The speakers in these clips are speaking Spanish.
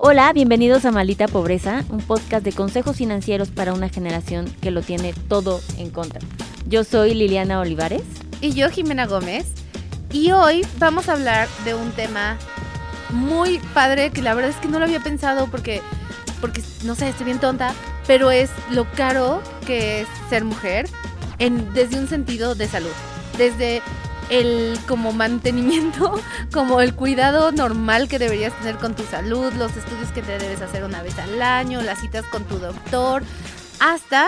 Hola, bienvenidos a Malita Pobreza, un podcast de consejos financieros para una generación que lo tiene todo en contra. Yo soy Liliana Olivares. Y yo, Jimena Gómez. Y hoy vamos a hablar de un tema muy padre que la verdad es que no lo había pensado porque, porque no sé, estoy bien tonta, pero es lo caro que es ser mujer en, desde un sentido de salud. Desde el como mantenimiento, como el cuidado normal que deberías tener con tu salud, los estudios que te debes hacer una vez al año, las citas con tu doctor, hasta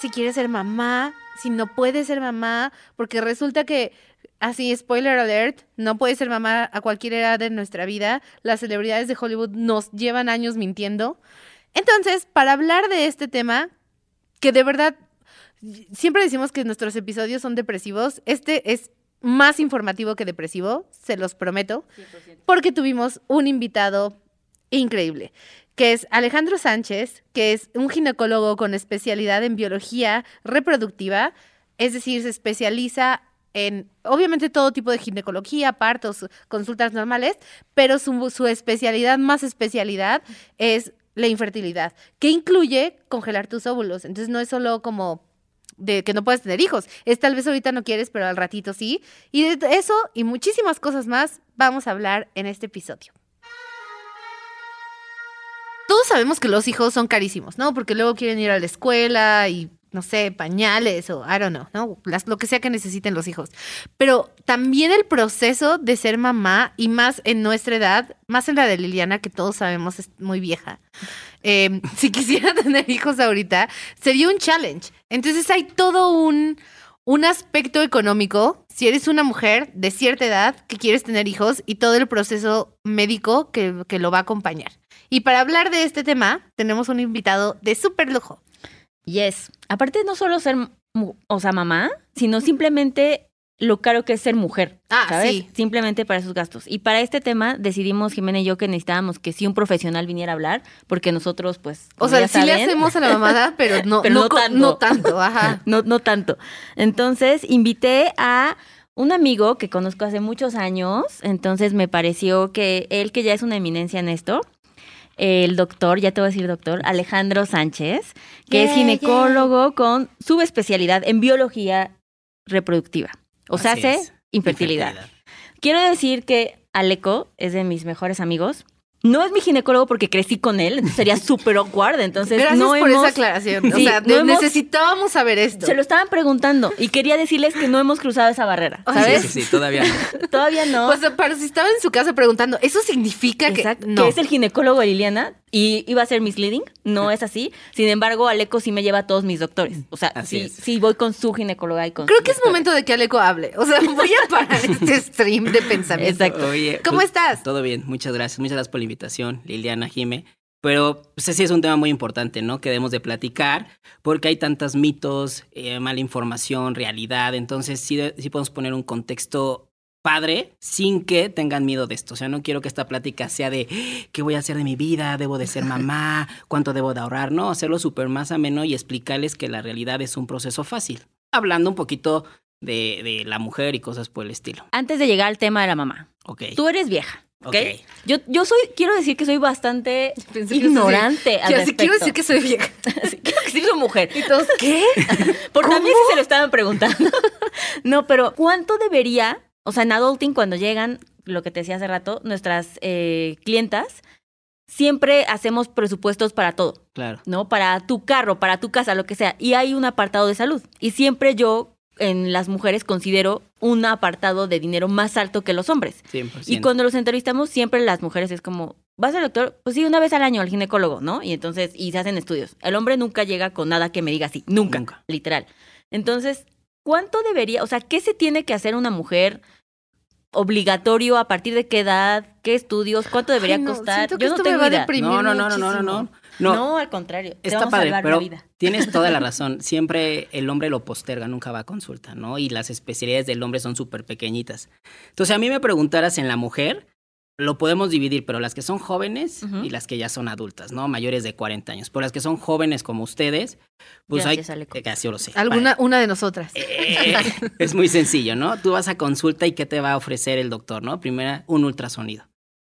si quieres ser mamá, si no puedes ser mamá, porque resulta que Así, spoiler alert, no puedes ser mamá a cualquier edad de nuestra vida. Las celebridades de Hollywood nos llevan años mintiendo. Entonces, para hablar de este tema, que de verdad, siempre decimos que nuestros episodios son depresivos, este es más informativo que depresivo, se los prometo, porque tuvimos un invitado increíble, que es Alejandro Sánchez, que es un ginecólogo con especialidad en biología reproductiva, es decir, se especializa en, obviamente, todo tipo de ginecología, partos, consultas normales, pero su, su especialidad más especialidad es la infertilidad, que incluye congelar tus óvulos. Entonces no es solo como de que no puedes tener hijos. Es tal vez ahorita no quieres, pero al ratito sí. Y de eso y muchísimas cosas más vamos a hablar en este episodio. Todos sabemos que los hijos son carísimos, ¿no? Porque luego quieren ir a la escuela y no sé, pañales o I don't know, ¿no? lo que sea que necesiten los hijos. Pero también el proceso de ser mamá y más en nuestra edad, más en la de Liliana, que todos sabemos es muy vieja. Em, si quisiera tener hijos ahorita, sería un challenge. Entonces hay todo un, un aspecto económico, si eres una mujer de cierta edad que quieres tener hijos y todo el proceso médico que, que lo va a acompañar. Y para hablar de este tema, tenemos un invitado de súper lujo. Yes. Aparte, no solo ser, o sea, mamá, sino simplemente lo caro que es ser mujer. Ah, ¿sabes? Sí. Simplemente para esos gastos. Y para este tema decidimos, Jimena y yo, que necesitábamos que sí un profesional viniera a hablar, porque nosotros, pues. O sea, sí le hacemos a la mamada, pero no, no, tanto. No tanto, ajá. no, no tanto. Entonces, invité a un amigo que conozco hace muchos años. Entonces, me pareció que él, que ya es una eminencia en esto, el doctor, ya te voy a decir doctor, Alejandro Sánchez, que es ginecólogo con subespecialidad en biología reproductiva. O sea, hace infertilidad. Quiero decir que Aleco es de mis mejores amigos. No es mi ginecólogo porque crecí con él, sería súper awkward, entonces Gracias no por esa aclaración. o sea, necesitábamos saber esto. Se lo estaban preguntando y quería decirles que no hemos cruzado esa barrera, ¿sabes? Sí, sí, todavía no. todavía no. Pues pero si estaba en su casa preguntando, ¿eso significa que no? Que es el ginecólogo de Liliana y iba a ser misleading, no es así. Sin embargo, Aleco sí me lleva a todos mis doctores. O sea, sí, sí voy con su ginecóloga y con Creo que es momento de que Aleco hable. O sea, voy a parar este stream de pensamiento. Exacto. ¿Cómo pues, estás? Todo bien, muchas gracias. Muchas gracias por la invitación, Liliana, Jime. Pero pues, sí es un tema muy importante, ¿no? Que debemos de platicar, porque hay tantos mitos, eh, mala información, realidad. Entonces sí, sí podemos poner un contexto padre sin que tengan miedo de esto. O sea, no quiero que esta plática sea de qué voy a hacer de mi vida, debo de ser mamá, cuánto debo de ahorrar. No, hacerlo súper más ameno y explicarles que la realidad es un proceso fácil. Hablando un poquito de, de, la mujer y cosas por el estilo. Antes de llegar al tema de la mamá. Ok. Tú eres vieja. ¿ok? Yo, yo soy, quiero decir que soy bastante ignorante al respecto. Quiero decir que soy vieja. quiero decir que soy mujer. ¿Y todos qué? Porque también se lo estaban preguntando. no, pero ¿cuánto debería o sea, en Adulting, cuando llegan, lo que te decía hace rato, nuestras eh, clientas, siempre hacemos presupuestos para todo. Claro. ¿No? Para tu carro, para tu casa, lo que sea. Y hay un apartado de salud. Y siempre yo en las mujeres considero un apartado de dinero más alto que los hombres. 100%. Y cuando los entrevistamos, siempre las mujeres es como, ¿vas al doctor? Pues sí, una vez al año al ginecólogo, ¿no? Y entonces, y se hacen estudios. El hombre nunca llega con nada que me diga así, nunca, nunca. literal. Entonces, ¿cuánto debería, o sea, qué se tiene que hacer una mujer obligatorio? ¿A partir de qué edad? ¿Qué estudios? ¿Cuánto debería Ay, no, costar? Yo no esto me tengo va a idea. No, no, no, no, no, no, no. No, No, al contrario. te Está a padre, salvar pero la vida. tienes toda la razón. Siempre el hombre lo posterga, nunca va a consulta, ¿no? Y las especialidades del hombre son súper pequeñitas. Entonces, a mí me preguntaras en la mujer, lo podemos dividir, pero las que son jóvenes y las que ya son adultas, ¿no? Mayores de 40 años. Por las que son jóvenes como ustedes, pues Gracias, hay... Eh, Casi yo lo sé. Alguna, una de nosotras. Eh, es muy sencillo, ¿no? Tú vas a consulta y ¿qué te va a ofrecer el doctor, no? Primero, un ultrasonido.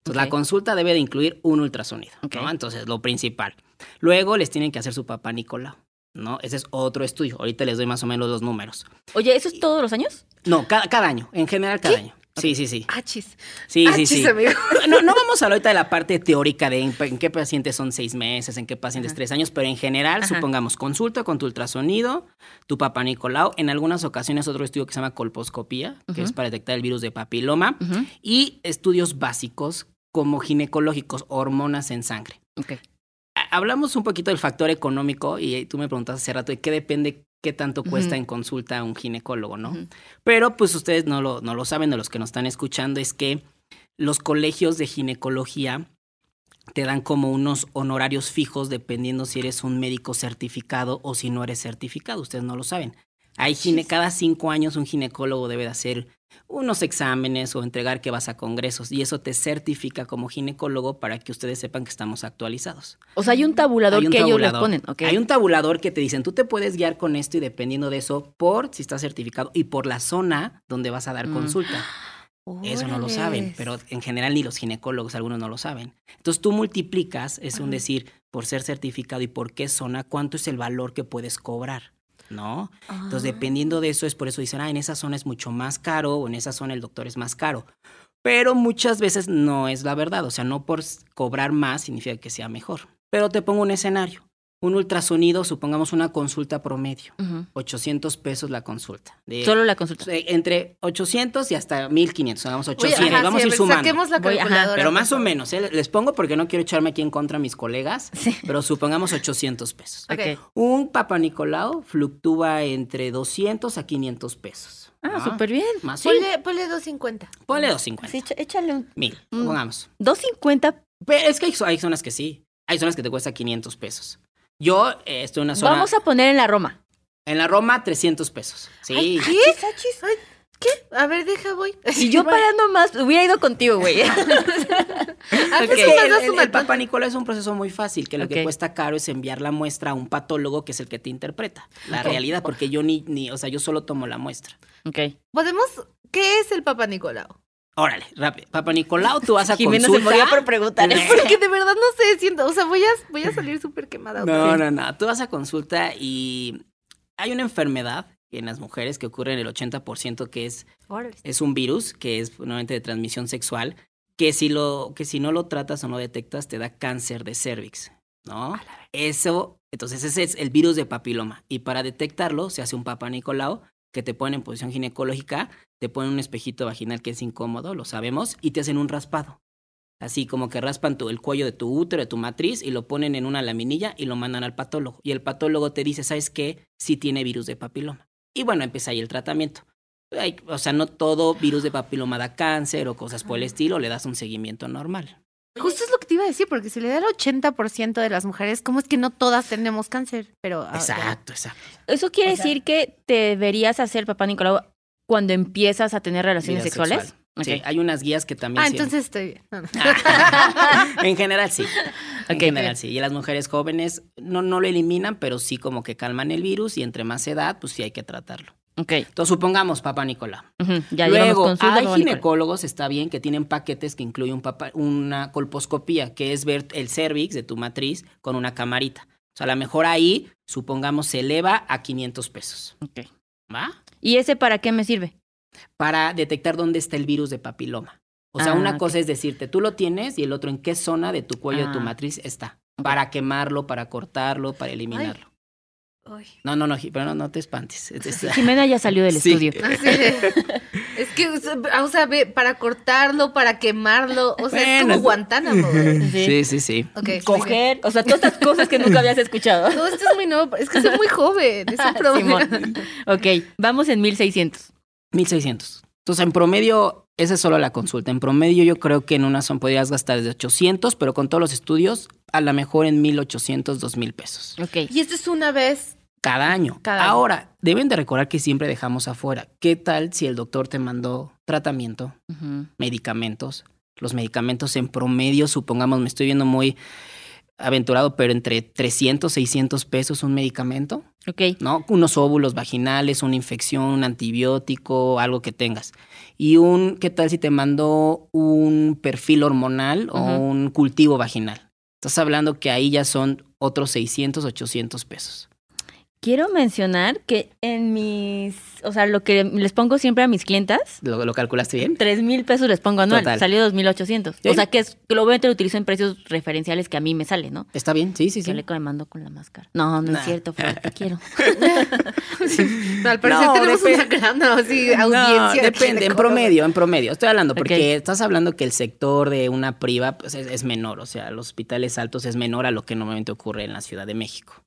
Entonces, la consulta debe de incluir un ultrasonido. ¿no? Entonces, lo principal. Luego, les tienen que hacer su papá Nicolau, ¿no? Ese es otro estudio. Ahorita les doy más o menos los números. Oye, ¿eso es todos los años? No, cada, cada año. En general, cada año. Sí, sí, sí. Achis. Sí, sí, Achis, sí. amigo. No, no vamos a hablar ahorita de la parte teórica de en, qué pacientes son seis meses, en qué pacientes Ajá. tres años, pero en general, Ajá. supongamos consulta con tu ultrasonido, tu papá Nicolau, en algunas ocasiones otro estudio que se llama colposcopía, que es para detectar el virus de papiloma, y estudios básicos como ginecológicos, hormonas en sangre. Ok. Ha- Hablamos un poquito del factor económico y tú me preguntaste hace rato de qué depende, qué tanto cuesta en consulta a un ginecólogo, ¿no? Pero pues ustedes no lo, no lo saben, de los que nos están escuchando, es que los colegios de ginecología te dan como unos honorarios fijos dependiendo si eres un médico certificado o si no eres certificado. Ustedes no lo saben. Hay gine cada cinco años un ginecólogo debe de hacer unos exámenes o entregar que vas a congresos y eso te certifica como ginecólogo para que ustedes sepan que estamos actualizados. O sea, hay un tabulador Hay un que ellos les ponen. Hay un tabulador que te dicen, tú te puedes guiar con esto y dependiendo de eso, por si estás certificado y por la zona donde vas a dar Mm. consulta. Eso no lo saben, pero en general ni los ginecólogos, algunos no lo saben. Entonces tú multiplicas, es un decir, por ser certificado y por qué zona, cuánto es el valor que puedes cobrar, ¿no? Entonces Ah. dependiendo de eso es por eso dicen, ah, en esa zona es mucho más caro o en esa zona el doctor es más caro. Pero muchas veces no es la verdad, o sea, no por cobrar más significa que sea mejor. Pero te pongo un escenario, un ultrasonido, supongamos una consulta promedio, Ujú. 800 pesos la consulta. De- Solo la consulta. eh, entre 800 y hasta 1500, hagamos Oye, 800, ajá, vamos sí, a ir ver, sumando. Saquemos la Voy, calculadora. Pero más o menos, ¿eh? les pongo porque no quiero echarme aquí en contra a mis colegas, Sí. pero supongamos 800 pesos. Un Papa Nicolau fluctúa entre 200 a 500 pesos. Ah, ¿no? súper bien. Más sí, Ponle, ponle 250. ponle 250. Sí, échale un Mil, Mm. pongamos. 250. Pero es que hay, hay zonas que sí. Hay zonas que te cuesta 500 pesos. Yo eh, estoy en una zona. Vamos a poner en la Roma. En la Roma, 300 pesos. Sí. Ay, ¿Qué? Achis. Ay, ¿Qué? A ver, deja, voy. Si yo pagando más, hubiera ido contigo, güey. El, Papa Nicolau es un proceso muy fácil, que lo que cuesta caro es enviar la muestra a un patólogo que es el que te interpreta la realidad, porque yo ni, ni, o sea, yo solo tomo la muestra. ok. ¿Podemos? ¿Qué es el Papa Nicolau? Órale, rápido. Papa Nicolau, tú vas a Jimena consulta. se moría por preguntar. Eh. Porque de verdad no sé, siento, o sea, voy a, voy a salir súper quemada. No, no, no. Tú vas a consulta y hay una enfermedad en las mujeres que ocurre en el 80% que es, Órale. es un virus, que es nuevamente de transmisión sexual, que si, lo, que si no lo tratas o no detectas te da cáncer de cervix, ¿no? Eso, entonces ese es el virus de papiloma. Y para detectarlo se hace un Papa Nicolau que te ponen en posición ginecológica, te ponen un espejito vaginal que es incómodo, lo sabemos, y te hacen un raspado. Así como que raspan tu, el cuello de tu útero, de tu matriz, y lo ponen en una laminilla y lo mandan al patólogo. Y el patólogo te dice, ¿sabes qué? Sí tiene virus de papiloma. Y bueno, empieza ahí el tratamiento. Hay- o sea, no todo virus de papiloma da cáncer o cosas por el estilo, le das un seguimiento normal. Justo iba a decir, porque si le da el 80% de las mujeres, ¿cómo es que no todas tenemos cáncer? Pero ah, Exacto, exacto. Eso quiere O sea- decir que te deberías hacer papá Nicolau cuando empiezas a tener relaciones sexuales. sexual. Sí, Ok. hay unas guías que también... Ah, sí- entonces estoy bien. No, no. en general sí. En general sí. Y las mujeres jóvenes no, no lo eliminan, pero sí como que calman el virus y entre más edad, pues sí hay que tratarlo. Ok. Entonces supongamos Ya llevamos Luego, hay papá ginecólogos, está bien, que tienen paquetes que incluyen un papa- una colposcopía, que es ver el cervix de tu matriz con una camarita. O sea, a lo mejor ahí, supongamos, se eleva a 500 pesos. Ok. ¿Va? ¿Y ese para qué me sirve? Para detectar dónde está el virus de papiloma. O sea, Ah, una cosa es decirte, tú lo tienes y el otro en qué zona de tu cuello, de tu Ah. matriz está. Para quemarlo, para cortarlo, para eliminarlo. Ay. No, no, no, pero no, no te espantes. Es- es- Jimena ya salió del Sí. estudio. Así de- es que, o sea, para cortarlo, para quemarlo, o sea, es como Guantánamo. Sí, sí, sí. Coger, o sea, todas estas cosas que nunca habías escuchado. No, esto es muy nuevo, es que soy muy joven, es un problema. Simón. Ok, vamos en 1600. 1600. Entonces, en promedio, esa es solo la consulta. En promedio, yo creo que en una son podrías gastar de 800, pero con todos los estudios, a lo mejor en 1800, 2000 pesos. Ok. Y esto es una vez. Cada año. Cada año. Ahora, deben de recordar que siempre dejamos afuera. ¿Qué tal si el doctor te mandó tratamiento, medicamentos? Los medicamentos en promedio, supongamos, me estoy viendo muy aventurado, pero entre 300, 600 pesos un medicamento. Ok. ¿no? Unos óvulos vaginales, una infección, un antibiótico, algo que tengas. Y un, ¿qué tal si te mandó un perfil hormonal o un cultivo vaginal? Estás hablando que ahí ya son otros 600, 800 pesos. Quiero mencionar que en mis, o sea, lo que les pongo siempre a mis clientas, ¿Lo, lo calculaste bien? tres mil pesos les pongo anual, Total. salió dos mil ochocientos. Sí. O sea, que es, obviamente lo utilizo en precios referenciales que a mí me sale, ¿no? ¿Está bien? Sí, sí, sí. Yo le mando con la máscara. No, no Nah. es cierto, te quiero. No, al parecer No, tenemos depende. una gran no, sí, No, audiencia. de depende, en promedio, en promedio. Estoy hablando porque estás hablando que el sector de una priva pues, es, es menor, o sea, los hospitales altos es menor a lo que normalmente ocurre en la Ciudad de México.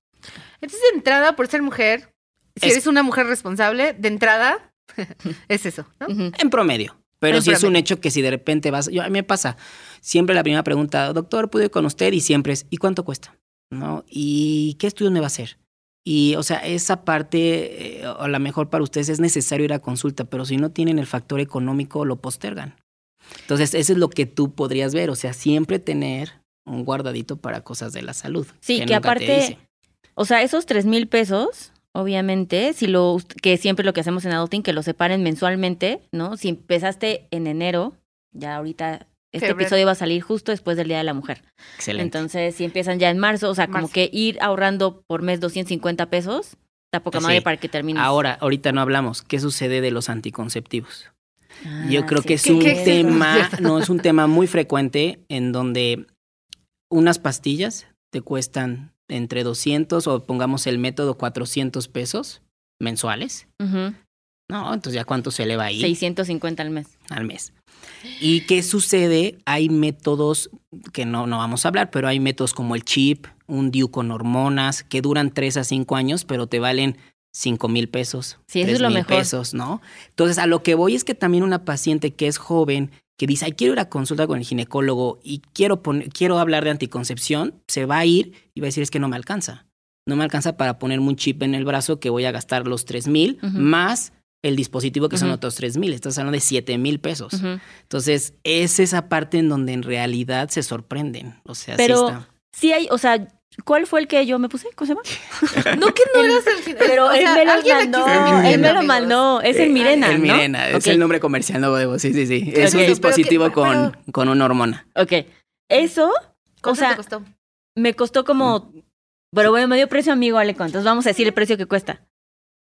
Entonces, de entrada, por ser mujer, si Es- eres una mujer responsable, de entrada, es eso, ¿no? En promedio. Pero En sí es un hecho que si de repente vas, yo a mí me pasa, siempre la primera pregunta, doctor, ¿puedo ir con usted? Y siempre es, ¿y cuánto cuesta? ¿No? ¿Y qué estudio me va a hacer? Y, o sea, esa parte, eh, a lo mejor para ustedes es necesario ir a consulta, pero si no tienen el factor económico, lo postergan. Entonces, eso es lo que tú podrías ver, o sea, siempre tener un guardadito para cosas de la salud. Sí, que, nunca te aparte, dice. O sea, esos tres mil pesos, obviamente, si lo, que siempre lo que hacemos en Adulting, que lo separen mensualmente, ¿no? Si empezaste en enero, ya ahorita este Febrero. episodio va a salir justo después del Día de la Mujer. Excelente. Entonces, si empiezan ya en marzo, o sea, como que ir ahorrando por mes 250 pesos, está poca Sí. madre para que termines. Ahora, ahorita no hablamos, ¿qué sucede de los anticonceptivos? Ah, Yo creo sí, que es ¿Qué- un qué tema, no, es un tema muy frecuente en donde unas pastillas te cuestan entre 200 o pongamos el método 400 pesos mensuales. No, entonces ya cuánto se eleva ahí 650 al mes. al mes. ¿Y qué sucede? Hay métodos que no, no vamos a hablar, pero hay métodos como el chip, un DIU con hormonas, que duran 3 a 5 años, pero te valen 5 mil pesos. Sí, eso es 3 lo mejor. pesos, ¿no? Entonces, a lo que voy es que también una paciente que es joven, que dice, ay, quiero ir a consulta con el ginecólogo y quiero, poner, quiero hablar de anticoncepción, se va a ir y va a decir, es que no me alcanza. No me alcanza para ponerme un chip en el brazo que voy a gastar los 3 mil más el dispositivo que son otros 3 mil. Estás hablando de 7 mil pesos. Entonces, es esa parte en donde en realidad se sorprenden. O sea, Pero- sí está. Sí hay, o sea, ¿cuál fue el que yo me puse? ¿Cómo se llama? No que no eras el Pero o él sea, me lo mandó, él me lo mandó, es el Eh, Mirena, El ¿no? Mirena, es Ok. el nombre comercial nuevo de sí, sí, sí. Es un dispositivo que- con, pero- con una hormona. Ok, eso, o ¿Cuánto sea, te costó? me costó como, pero bueno, me dio precio amigo, Ale, entonces vamos a decir el precio que cuesta.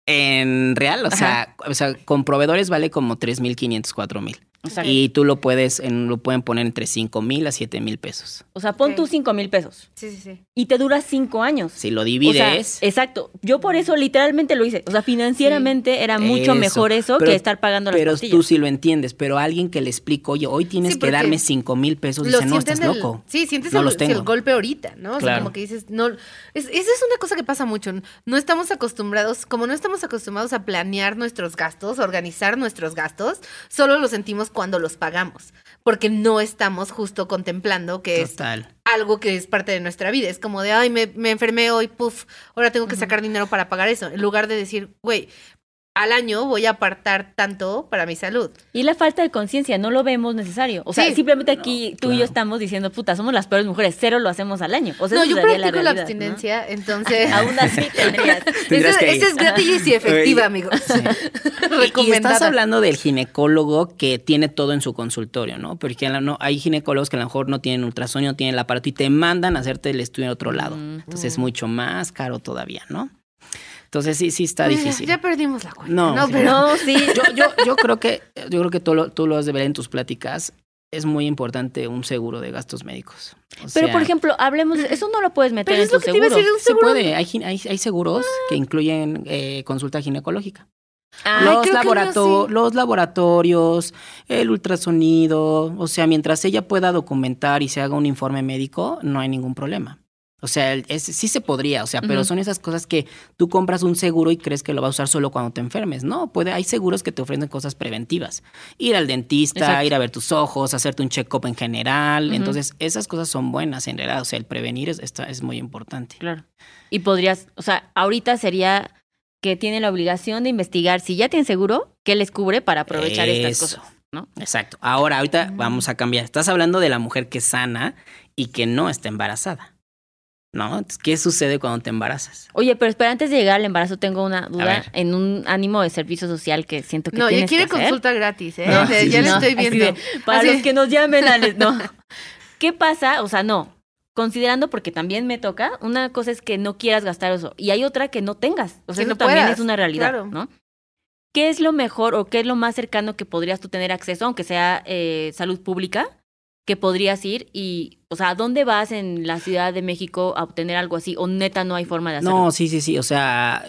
En real, o sea, o sea, con proveedores vale como 3.500, 4.000. Exacto. Y tú lo puedes, en, lo pueden poner entre 5.000 a 7.000 pesos. O sea, pon Ok. tú cinco mil pesos Sí, sí, sí. y te dura cinco años. Si lo O sea, divides, exacto. Yo por eso literalmente lo hice. O sea, financieramente era mucho Eso. mejor eso Pero- que estar pagando las pero pastillas. tú sí lo entiendes. Pero alguien que le explico, oye, hoy tienes Sí, que darme 5.000 pesos, Lo dice, no, estás el- loco. Sí, sientes No el, los el golpe ahorita, ¿no? O sea, Claro. como que dices, no. Es, esa es una cosa que pasa mucho. No estamos acostumbrados, como no estamos acostumbrados a planear nuestros gastos, a organizar nuestros gastos, solo lo sentimos cuando los pagamos. Porque no estamos justo contemplando que es algo que es parte de nuestra vida. Es como de, ay, me, me enfermé hoy, puf, ahora tengo que sacar dinero para pagar eso. En lugar de decir, güey, al año voy a apartar tanto para mi salud. Y la falta de conciencia, no lo vemos necesario. O sea, Sí. simplemente aquí tú y yo estamos diciendo, puta, somos las peores mujeres, cero lo hacemos al año. O sea, no, yo practico la, realidad, ¿no? abstinencia, entonces... Aún así tendrías. Tendrías Esa es gratis y efectiva, amigos. Y- Y, estás hablando del ginecólogo que tiene todo en su consultorio, ¿no? Porque la- no, hay ginecólogos que a lo mejor no tienen ultrasonido, no tienen el aparato y te mandan a hacerte el estudio en otro lado. Mm. Entonces es mucho más caro todavía, ¿no? Entonces sí, sí está difícil. Ya perdimos la cuenta. No, No, sí. pero... No, sí. Yo, yo, yo creo que, yo creo que tú lo, tú lo has de ver en tus pláticas. Es muy importante un seguro de gastos médicos. O Pero, sea, por ejemplo, hablemos, de- eso no lo puedes meter Pero en es lo tu que te iba a seguro. decir de un se seguro. puede. Hay, hay, hay seguros que incluyen eh, consulta ginecológica. Ay, los, laborato- sí. los laboratorios, el ultrasonido, o sea, mientras ella pueda documentar y se haga un informe médico, no hay ningún problema. O sea, es- sí se podría, o sea, pero son esas cosas que tú compras un seguro y crees que lo vas a usar solo cuando te enfermes. No, puede, hay seguros que te ofrecen cosas preventivas. Ir al dentista, Exacto. ir a ver tus ojos, hacerte un check-up en general. Entonces, esas cosas son buenas en realidad. O sea, el prevenir es, está- es muy importante. Claro. Y podrías, o sea, ahorita sería que tiene la obligación de investigar si ya tiene seguro, qué les cubre para aprovechar estas cosas, ¿no? Exacto. Ahora, ahorita Mm. vamos a cambiar. Estás hablando de la mujer que es sana y que no está embarazada. ¿No? Entonces, ¿qué sucede cuando te embarazas? Oye, pero espera, antes de llegar al embarazo tengo una duda en un ánimo de servicio social que siento que No, ya tienes quiere que hacer. consulta gratis, ¿eh? No, O sea, sí, ya sí, le estoy viendo. de, para Así. los que nos llamen, Alex, no. ¿Qué pasa? O sea, no. Considerando, porque también me toca, una cosa es que no quieras gastar eso y hay otra que no tengas. O sea, Que eso no también puedas, es una realidad, claro. ¿no? ¿Qué es lo mejor o qué es lo más cercano que podrías tú tener acceso, aunque sea eh, salud pública, que podrías ir y, o sea, ¿a dónde vas en la Ciudad de México a obtener algo así? ¿O neta no hay forma de hacerlo? No, sí, sí, sí. O sea,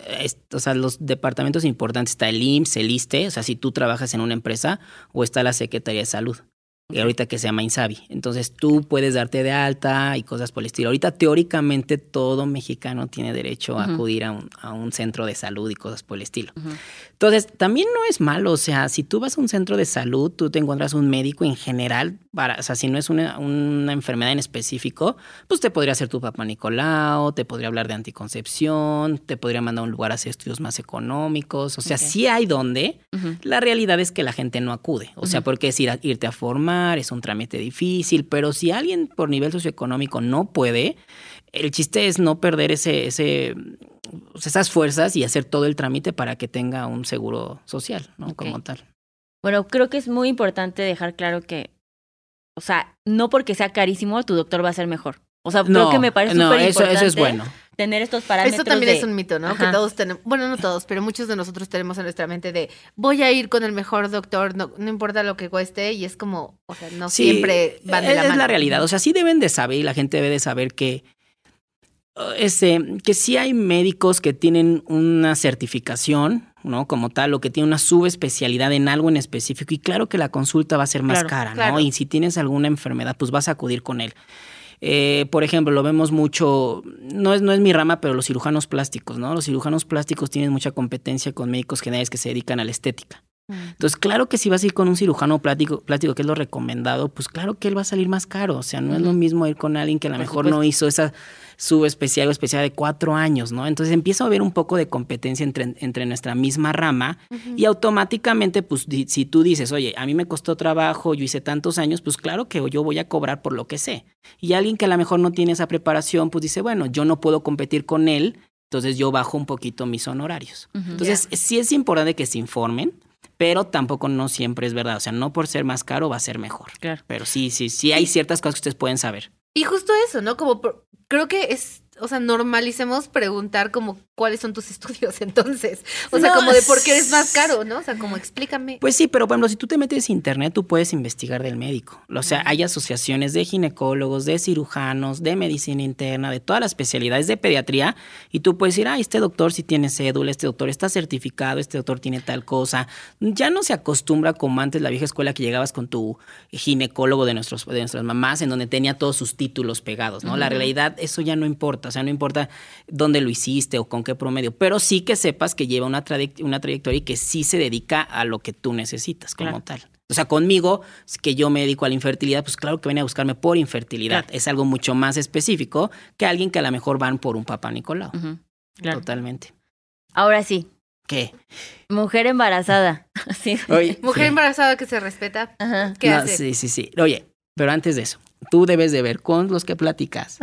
o sea, los departamentos importantes está el IMSS, el ISTE, o sea, si tú trabajas en una empresa, o está la Secretaría de Salud. Y ahorita que se llama Insabi. Entonces tú puedes darte de alta y cosas por el estilo. Ahorita teóricamente todo mexicano tiene derecho a Ujú. acudir a un, a un centro de salud y cosas por el estilo. Ujú. Entonces, también no es malo, o sea, si tú vas a un centro de salud, tú te encuentras un médico en general, para, o sea, si no es una, una enfermedad en específico, pues te podría hacer tu papá Nicolau, te podría hablar de anticoncepción, te podría mandar a un lugar a hacer estudios más económicos, o sea, Ok. sí hay donde, Ujú. la realidad es que la gente no acude, o sea, porque es ir a- irte a formar, es un trámite difícil, pero si alguien por nivel socioeconómico no puede, el chiste es no perder ese, ese, sea, esas fuerzas y hacer todo el trámite para que tenga un seguro social, ¿no? Como tal. Bueno, creo que es muy importante dejar claro que, o sea, no porque sea carísimo, tu doctor va a ser mejor. O sea, creo que me parece no, súper eso, importante eso es bueno. Tener estos parámetros Esto también de- es un mito, ¿no? Ajá. Que todos tenemos, bueno, no todos, pero muchos de nosotros tenemos en nuestra mente de voy a ir con el mejor doctor, no, no importa lo que cueste, y es como, o sea, no Sí, siempre van de es, la es mano. la realidad. O sea, sí deben de saber y la gente debe de saber que uh, ese, que sí hay médicos que tienen una certificación, ¿no? Como tal, o que tienen una subespecialidad en algo en específico. Y claro que la consulta va a ser más Claro, cara, ¿no? claro. Y si tienes alguna enfermedad, pues vas a acudir con él. Eh, por ejemplo, lo vemos mucho, no es, no es mi rama, pero los cirujanos plásticos, ¿no? Los cirujanos plásticos tienen mucha competencia con médicos generales que se dedican a la estética. Mm. Entonces, claro que si vas a ir con un cirujano plástico, plástico, que es lo recomendado, pues claro que él va a salir más caro. O sea, no es lo mismo ir con alguien que a lo mejor supuesto. no hizo esa subespecial o especial de cuatro años, ¿no? Entonces empieza a haber un poco de competencia entre, entre nuestra misma rama y automáticamente, pues di- si tú dices, oye, a mí me costó trabajo, yo hice tantos años, pues claro que yo voy a cobrar por lo que sé. Y alguien que a lo mejor no tiene esa preparación, pues dice, bueno, yo no puedo competir con él, entonces yo bajo un poquito mis honorarios. Entonces, sí es importante que se informen, pero tampoco no siempre es verdad. O sea, no por ser más caro va a ser mejor. Claro. Pero sí, sí, sí hay ciertas cosas que ustedes pueden saber. Y justo eso, ¿no? Como por- creo que es, o sea, normalicemos preguntar como cuáles son tus estudios entonces. O sea, No, como de por qué eres más caro, ¿no? O sea, como explícame. Pues sí, pero por ejemplo, si tú te metes a internet, tú puedes investigar del médico. O sea, hay asociaciones de ginecólogos, de cirujanos, de medicina interna, de todas las especialidades de pediatría, y tú puedes decir, ah, este doctor sí tiene cédula, este doctor está certificado, este doctor tiene tal cosa. Ya no se acostumbra como antes la vieja escuela que llegabas con tu ginecólogo de, nuestros, de nuestras mamás, en donde tenía todos sus títulos pegados, ¿no? La realidad, eso ya no importa, o sea, no importa dónde lo hiciste o con qué promedio, pero sí que sepas que lleva una, una trayectoria y que sí se dedica a lo que tú necesitas como Claro. tal. O sea, conmigo, que yo me dedico a la infertilidad, pues claro que viene a buscarme por infertilidad. Claro. Es algo mucho más específico que alguien que a lo mejor van por un papá Nicolau. Claro. Totalmente. Ahora sí, ¿Qué? mujer embarazada. sí. Oye, Mujer sí. embarazada que se respeta. Ajá. ¿Qué No, hace? Sí, sí, sí. Oye, pero antes de eso, tú debes de ver con los que platicas.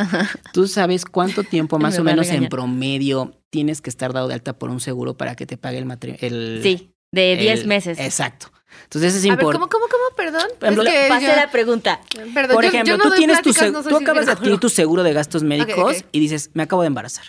Tú sabes cuánto tiempo más Me o menos en promedio tienes que estar dado de alta por un seguro para que te pague el matrimonio. Sí, de 10 el- meses. Exacto. Entonces es importante. ¿cómo, cómo, cómo? Perdón. Por ejemplo, es que Pasé yo- la pregunta. Perdón, Por yo- ejemplo, yo no tú tienes tu no tú acabas de adquirir tu seguro de gastos médicos y dices, me acabo de embarazar.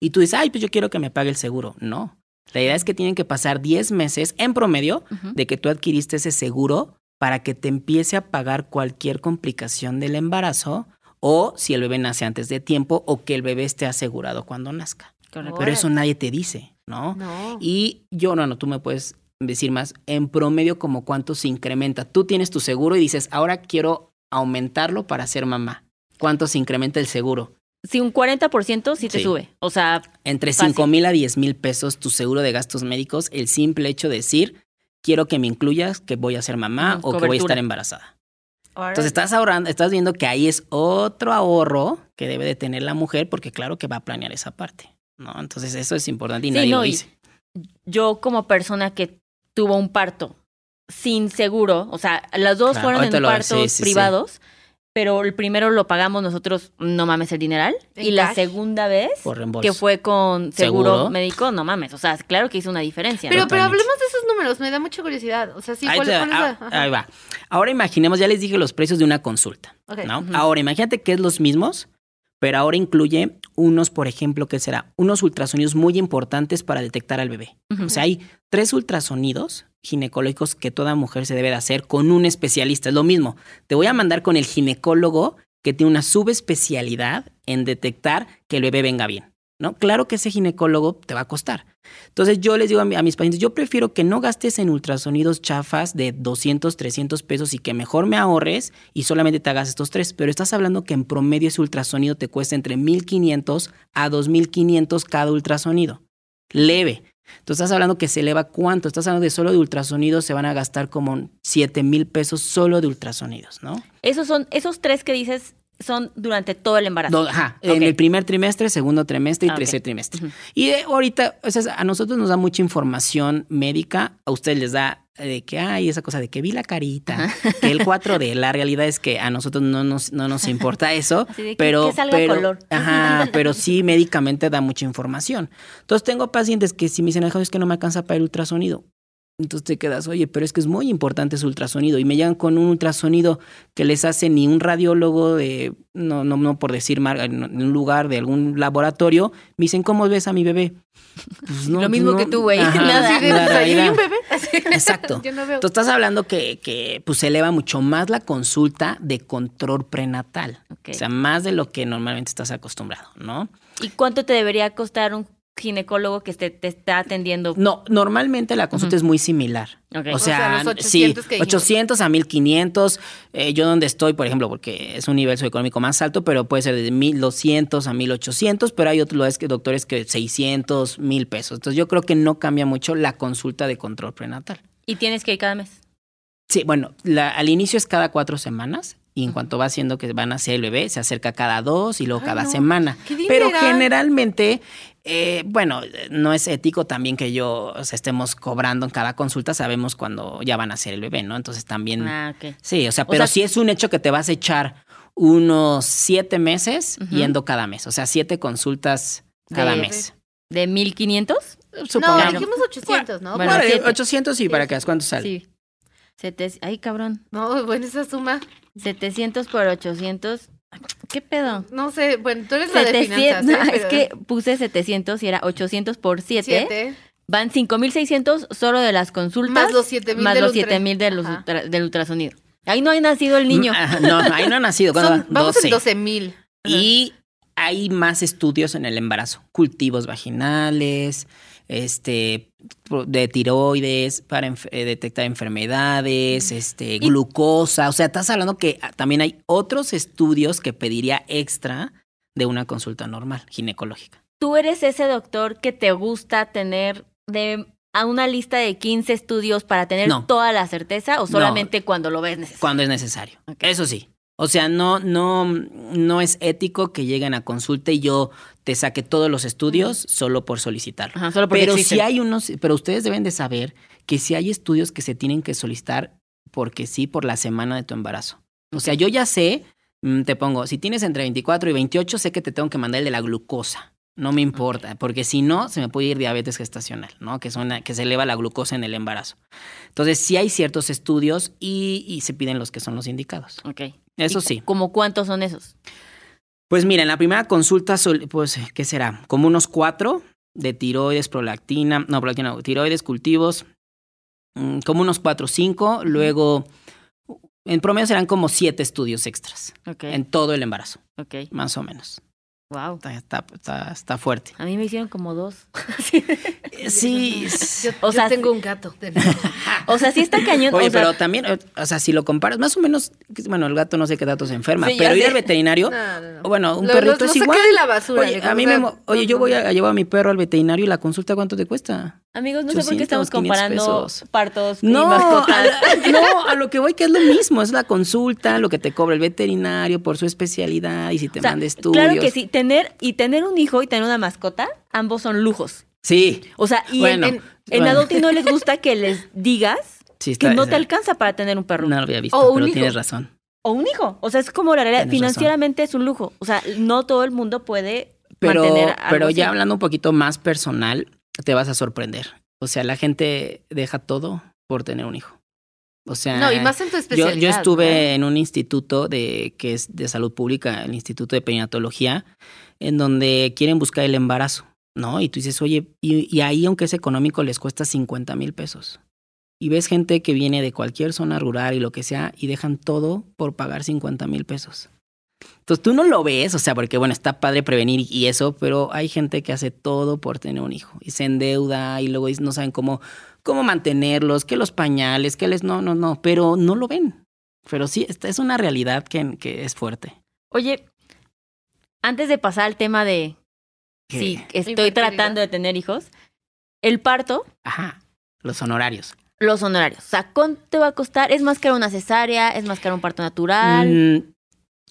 Y tú dices, ay, pues yo quiero que me pague el seguro. No. La idea es que tienen que pasar 10 meses en promedio de que tú adquiriste ese seguro para que te empiece a pagar cualquier complicación del embarazo o si el bebé nace antes de tiempo o que el bebé esté asegurado cuando nazca. Correcto. Pero eso nadie te dice, ¿no? No. Y yo, no, no, tú me puedes decir más, en promedio como cuánto se incrementa. Tú tienes tu seguro y dices, ahora quiero aumentarlo para ser mamá. ¿Cuánto se incrementa el seguro? sí, un 40% sí te Sí. sube. O sea, Entre Fácil. 5 mil a 10 mil pesos tu seguro de gastos médicos, el simple hecho de decir, quiero que me incluyas que voy a ser mamá o que voy a estar embarazada. Entonces estás ahorrando, estás viendo que ahí es otro ahorro que debe de tener la mujer porque claro que va a planear esa parte, ¿no? Entonces eso es importante y Sí, nadie no, lo dice. yo como persona que tuvo un parto sin seguro, o sea, las dos Claro, fueron en partos sí, sí, sí. privados, pero el primero lo pagamos nosotros, no mames el dineral, y la segunda vez que fue con seguro, ¿Seguro? médico, no mames, o sea, claro que hizo una diferencia. Pero, ¿no? pero hablemos de esos números, me da mucha curiosidad. O sea, sí, ahí, ¿cuál, te- cuál es ah, ahí va. Ahora imaginemos, ya les dije los precios de una consulta, Ok. ¿no? Ujú. Ahora imagínate que es los mismos, pero ahora incluye unos, por ejemplo, que será? Unos ultrasonidos muy importantes para detectar al bebé. O sea, hay tres ultrasonidos ginecológicos que toda mujer se debe de hacer con un especialista. Es lo mismo. Te voy a mandar con el ginecólogo que tiene una subespecialidad en detectar que el bebé venga bien. ¿no? Claro que ese ginecólogo te va a costar. Entonces yo les digo a, a mis pacientes, yo prefiero que no gastes en ultrasonidos chafas de 200, 300 pesos y que mejor me ahorres y solamente te hagas estos tres. Pero estás hablando que en promedio ese ultrasonido te cuesta entre 1.500 a 2.500 cada ultrasonido. Leve. Tú estás hablando que se eleva cuánto. Estás hablando de solo de ultrasonidos se van a gastar como 7 mil pesos solo de ultrasonidos, ¿no? Esos son, esos tres que dices son durante todo el embarazo. Ajá, en el primer trimestre, segundo trimestre y Ah, tercer trimestre. Y de ahorita, o sea, a nosotros nos da mucha información médica, a ustedes les da eh, de que hay esa cosa de que vi la carita, que el 4D, la realidad es que a nosotros no nos, no nos importa eso, que- pero, que salga pero, color. Ajá, pero sí médicamente da mucha información. Entonces tengo pacientes que si me dicen, "Ay, es que no me alcanza para el ultrasonido. Entonces te quedas, oye, pero es que es muy importante ese ultrasonido. Y me llegan con un ultrasonido que les hace ni un radiólogo de, no, no, no por decir mar- en un lugar de algún laboratorio. Me dicen, ¿cómo ves a mi bebé? Pues Lo mismo que tú, güey, nada. Pues, realidad. un bebé. Exacto. Yo no veo. Tú estás hablando que, que pues, se eleva mucho más la consulta de control prenatal. O sea, más de lo que normalmente estás acostumbrado, ¿no? ¿Y cuánto te debería costar un ginecólogo que te, te está atendiendo? No, normalmente la consulta es muy similar. O O sea, los 800 sí, que dijimos. 800 a 1500. eh, yo donde estoy, por ejemplo, porque es un nivel socioeconómico más alto, pero puede ser de 1200 a 1800, pero hay otros doctores que 600, 1000 pesos. Entonces yo creo que no cambia mucho la consulta de control prenatal. Y tienes que ir cada mes. Sí, bueno, la- al inicio es cada cuatro semanas y en cuanto va siendo que van a ser el bebé, se acerca cada dos y luego Ay, cada no. semana. ¡Qué Pero generalmente, eh, bueno, no es ético también que yo o sea, estemos cobrando en cada consulta, sabemos cuando ya van a ser el bebé, ¿no? Entonces también, Ah, ok. sí, o sea, O pero sea- sí es un hecho que te vas a echar unos siete meses yendo cada mes, o sea, siete consultas cada De- mes. ¿De 1500? No, Supongamos. dijimos 800, ¿no? Bueno, siete. 800 y para que veas cuánto sale. Sí. Sete- Ay, cabrón. No, bueno, esa suma. 700 por 800. ¿Qué pedo? No sé, bueno, tú eres la de 700, finanzas. ¿eh? no, es Pero- que puse 700 y era 800 por 7. Siete. Van 5600 solo de las consultas. Más los 7000 Más del los ultra- 7000 de los Ajá. ultra- del ultrasonido. Ahí no ha nacido el niño. Ah, No, ahí no ha nacido. ¿cuándo Son- va? vamos 12. en 12 mil. Y hay más estudios en el embarazo, cultivos vaginales, este, de tiroides para enf- eh, detectar enfermedades, este, glucosa. O sea, estás hablando que ah, también hay otros estudios que pediría extra de una consulta normal ginecológica. ¿Tú eres ese doctor que te gusta tener de a una lista de 15 estudios para tener No. toda la certeza o solamente cuando lo ves necesario? Cuando es necesario. Eso sí. O sea, no, no, no es ético que lleguen a consulta y yo te saque todos los estudios solo por solicitarlo. Ajá, solo Pero existen. si hay unos, pero ustedes deben de saber que si hay estudios que se tienen que solicitar porque sí por la semana de tu embarazo. O sea, yo ya sé, mm, te pongo, si tienes entre 24 y 28, sé que te tengo que mandar el de la glucosa. No me importa, porque si no, se me puede ir diabetes gestacional, ¿no? Que, que se eleva la glucosa en el embarazo. Entonces, sí hay ciertos estudios y, y se piden los que son los indicados. Ok. Eso ¿Y sí. ¿Como cuántos son esos? Pues mira, en la primera consulta, pues, ¿qué será? Como unos cuatro de tiroides, prolactina, no, prolactina, no, tiroides, cultivos, mm, como unos cuatro o cinco. Luego, en promedio serán como siete estudios extras en todo el embarazo, ok. más o menos. Wow. Está, está, está, está fuerte. A mí me hicieron como dos. Sí, Yo, O yo sea, tengo un gato. o sea, sí está cañón. Oye, o sea, pero también, o sea, si lo comparas, más o menos, bueno, el gato no sé qué datos se enferma, Sí, pero ir sé. al veterinario, No, no, bueno, un Lo- perrito lo- es igual. de la basura, Oye, a mí me, oye, yo voy a llevar a mi perro al veterinario y la consulta, ¿cuánto te cuesta? Amigos, no sé por qué 800, estamos 500 comparando pesos. partos No, a, mascotas. no, a lo que voy que es lo mismo, es la consulta, lo que te cobra el veterinario por su especialidad y si te O sea, manda estudios. claro que sí, tener y tener un hijo y tener una mascota, ambos son lujos. Sí, O sea, y Bueno, en, en, en bueno. adulting no les gusta que les digas sí que no está- te alcanza para tener un perro No lo había visto, O un pero hijo. tienes razón. o un hijo. O sea, es como la realidad. Tienes razón. Financieramente es un lujo. O sea, no todo el mundo puede Pero, mantener algo pero así. ya hablando un poquito más personal, te vas a sorprender. O sea, la gente deja todo por tener un hijo. O sea, No, y más en tu yo, especialidad. yo estuve en un instituto de que es de salud pública, el Instituto de Perinatología, en donde quieren buscar el embarazo, ¿no? Y tú dices, oye, y, y ahí aunque es económico les cuesta 50 mil pesos. Y ves gente que viene de cualquier zona rural y lo que sea y dejan todo por pagar 50 mil pesos. Entonces tú no lo ves, o sea, porque bueno, está padre prevenir y eso, pero hay gente que hace todo por tener un hijo y se endeuda y luego no saben cómo, cómo mantenerlos, que los pañales, que les... No, no, no, pero no lo ven. Pero sí, esta es una realidad que, que es fuerte. Oye, antes de pasar al tema de Que- si estoy tratando de tener hijos, el parto, Ajá, los honorarios. los honorarios. O sea, ¿cuánto te va a costar? ¿Es más caro una cesárea? ¿Es más caro un parto natural? Mm,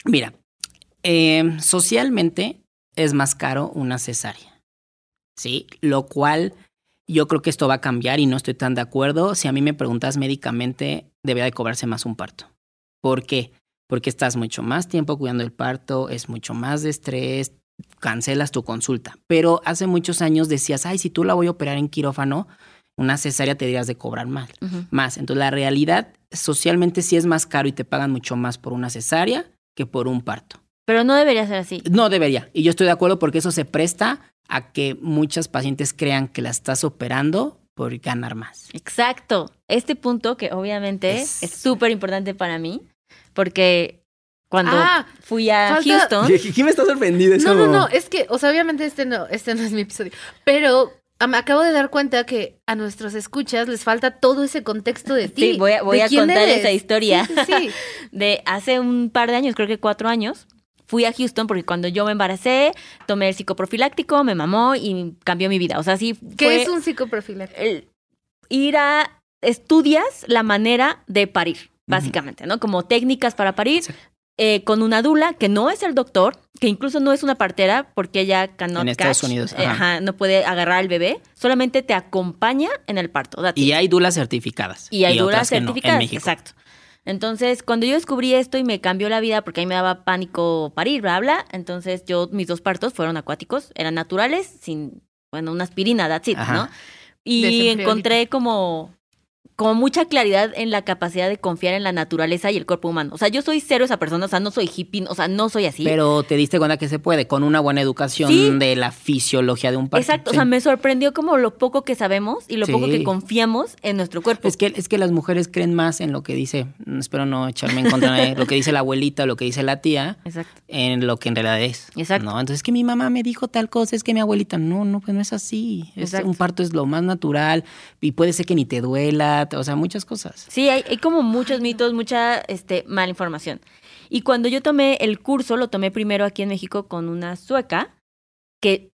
mira, eh, socialmente es más caro una cesárea. ¿Sí? Lo cual yo creo que esto va a cambiar y no estoy tan de acuerdo. Si a mí me preguntas médicamente, debería de cobrarse más un parto. ¿Por qué? Porque estás mucho más tiempo cuidando el parto, es mucho más de estrés, cancelas tu consulta. Pero hace muchos años decías, ay, si tú la voy a operar en quirófano, una cesárea te dirías de cobrar más más. Entonces, la realidad socialmente sí es más caro y te pagan mucho más por una cesárea que por un parto. Pero no debería ser así. No debería. Y yo estoy de acuerdo porque eso se presta a que muchas pacientes crean que la estás operando por ganar más. Exacto. Este punto que obviamente Es- súper importante para mí, porque cuando Ah, fui a falta- Houston, ¿Quién me está sorprendido? No, no, no, es que, o sea, obviamente este no, este no es mi episodio, pero me acabo de dar cuenta que a nuestros escuchas les falta todo ese contexto de ti. Sí, voy a- voy contar eres. esa historia. Sí, sí, sí. de hace un par de años, creo que cuatro años, fui a Houston porque cuando yo me embaracé, tomé el psicoprofiláctico, me mamó y cambió mi vida. O sea, sí ¿Qué fue es un psicoprofiláctico? el ir a estudias la manera de parir, básicamente, ¿no? Como técnicas para parir. Sí. eh, con una dula que no es el doctor, que incluso no es una partera porque ella cannot En Estados catch, Unidos, eh, ajá. no puede agarrar al bebé, solamente te acompaña en el parto. Y hay dulas certificadas. Y hay duras otras que no, certificadas. en México. Exacto. Entonces, cuando yo descubrí esto y me cambió la vida porque a mí me daba pánico parir, bla, bla, entonces yo, mis dos partos fueron acuáticos, eran naturales, sin, bueno, una aspirina, that's it, Ajá. ¿no? Y encontré como, como mucha claridad en la capacidad de confiar en la naturaleza y el cuerpo humano. O sea, yo soy cero esa persona, o sea, no soy hippie, o sea, no soy así. Pero te diste cuenta que se puede con una buena educación Sí. de la fisiología de un parto. Exacto, Sí. o sea, me sorprendió como lo poco que sabemos y lo poco que confiamos en nuestro cuerpo. Es que, es que las mujeres creen más en lo que dice, mm, espero no echarme en contra de lo que dice la abuelita o lo que dice la tía, Exacto. en lo que en realidad es. Exacto. ¿no? Entonces, es que mi mamá me dijo tal cosa, es que mi abuelita, no, no, pues no es así. Es- un parto es lo más natural y puede ser que ni te duela, o sea, muchas cosas. Sí, hay, hay como muchos mitos, mucha este, mala información. Y cuando yo tomé el curso, lo tomé primero aquí en México con una sueca, que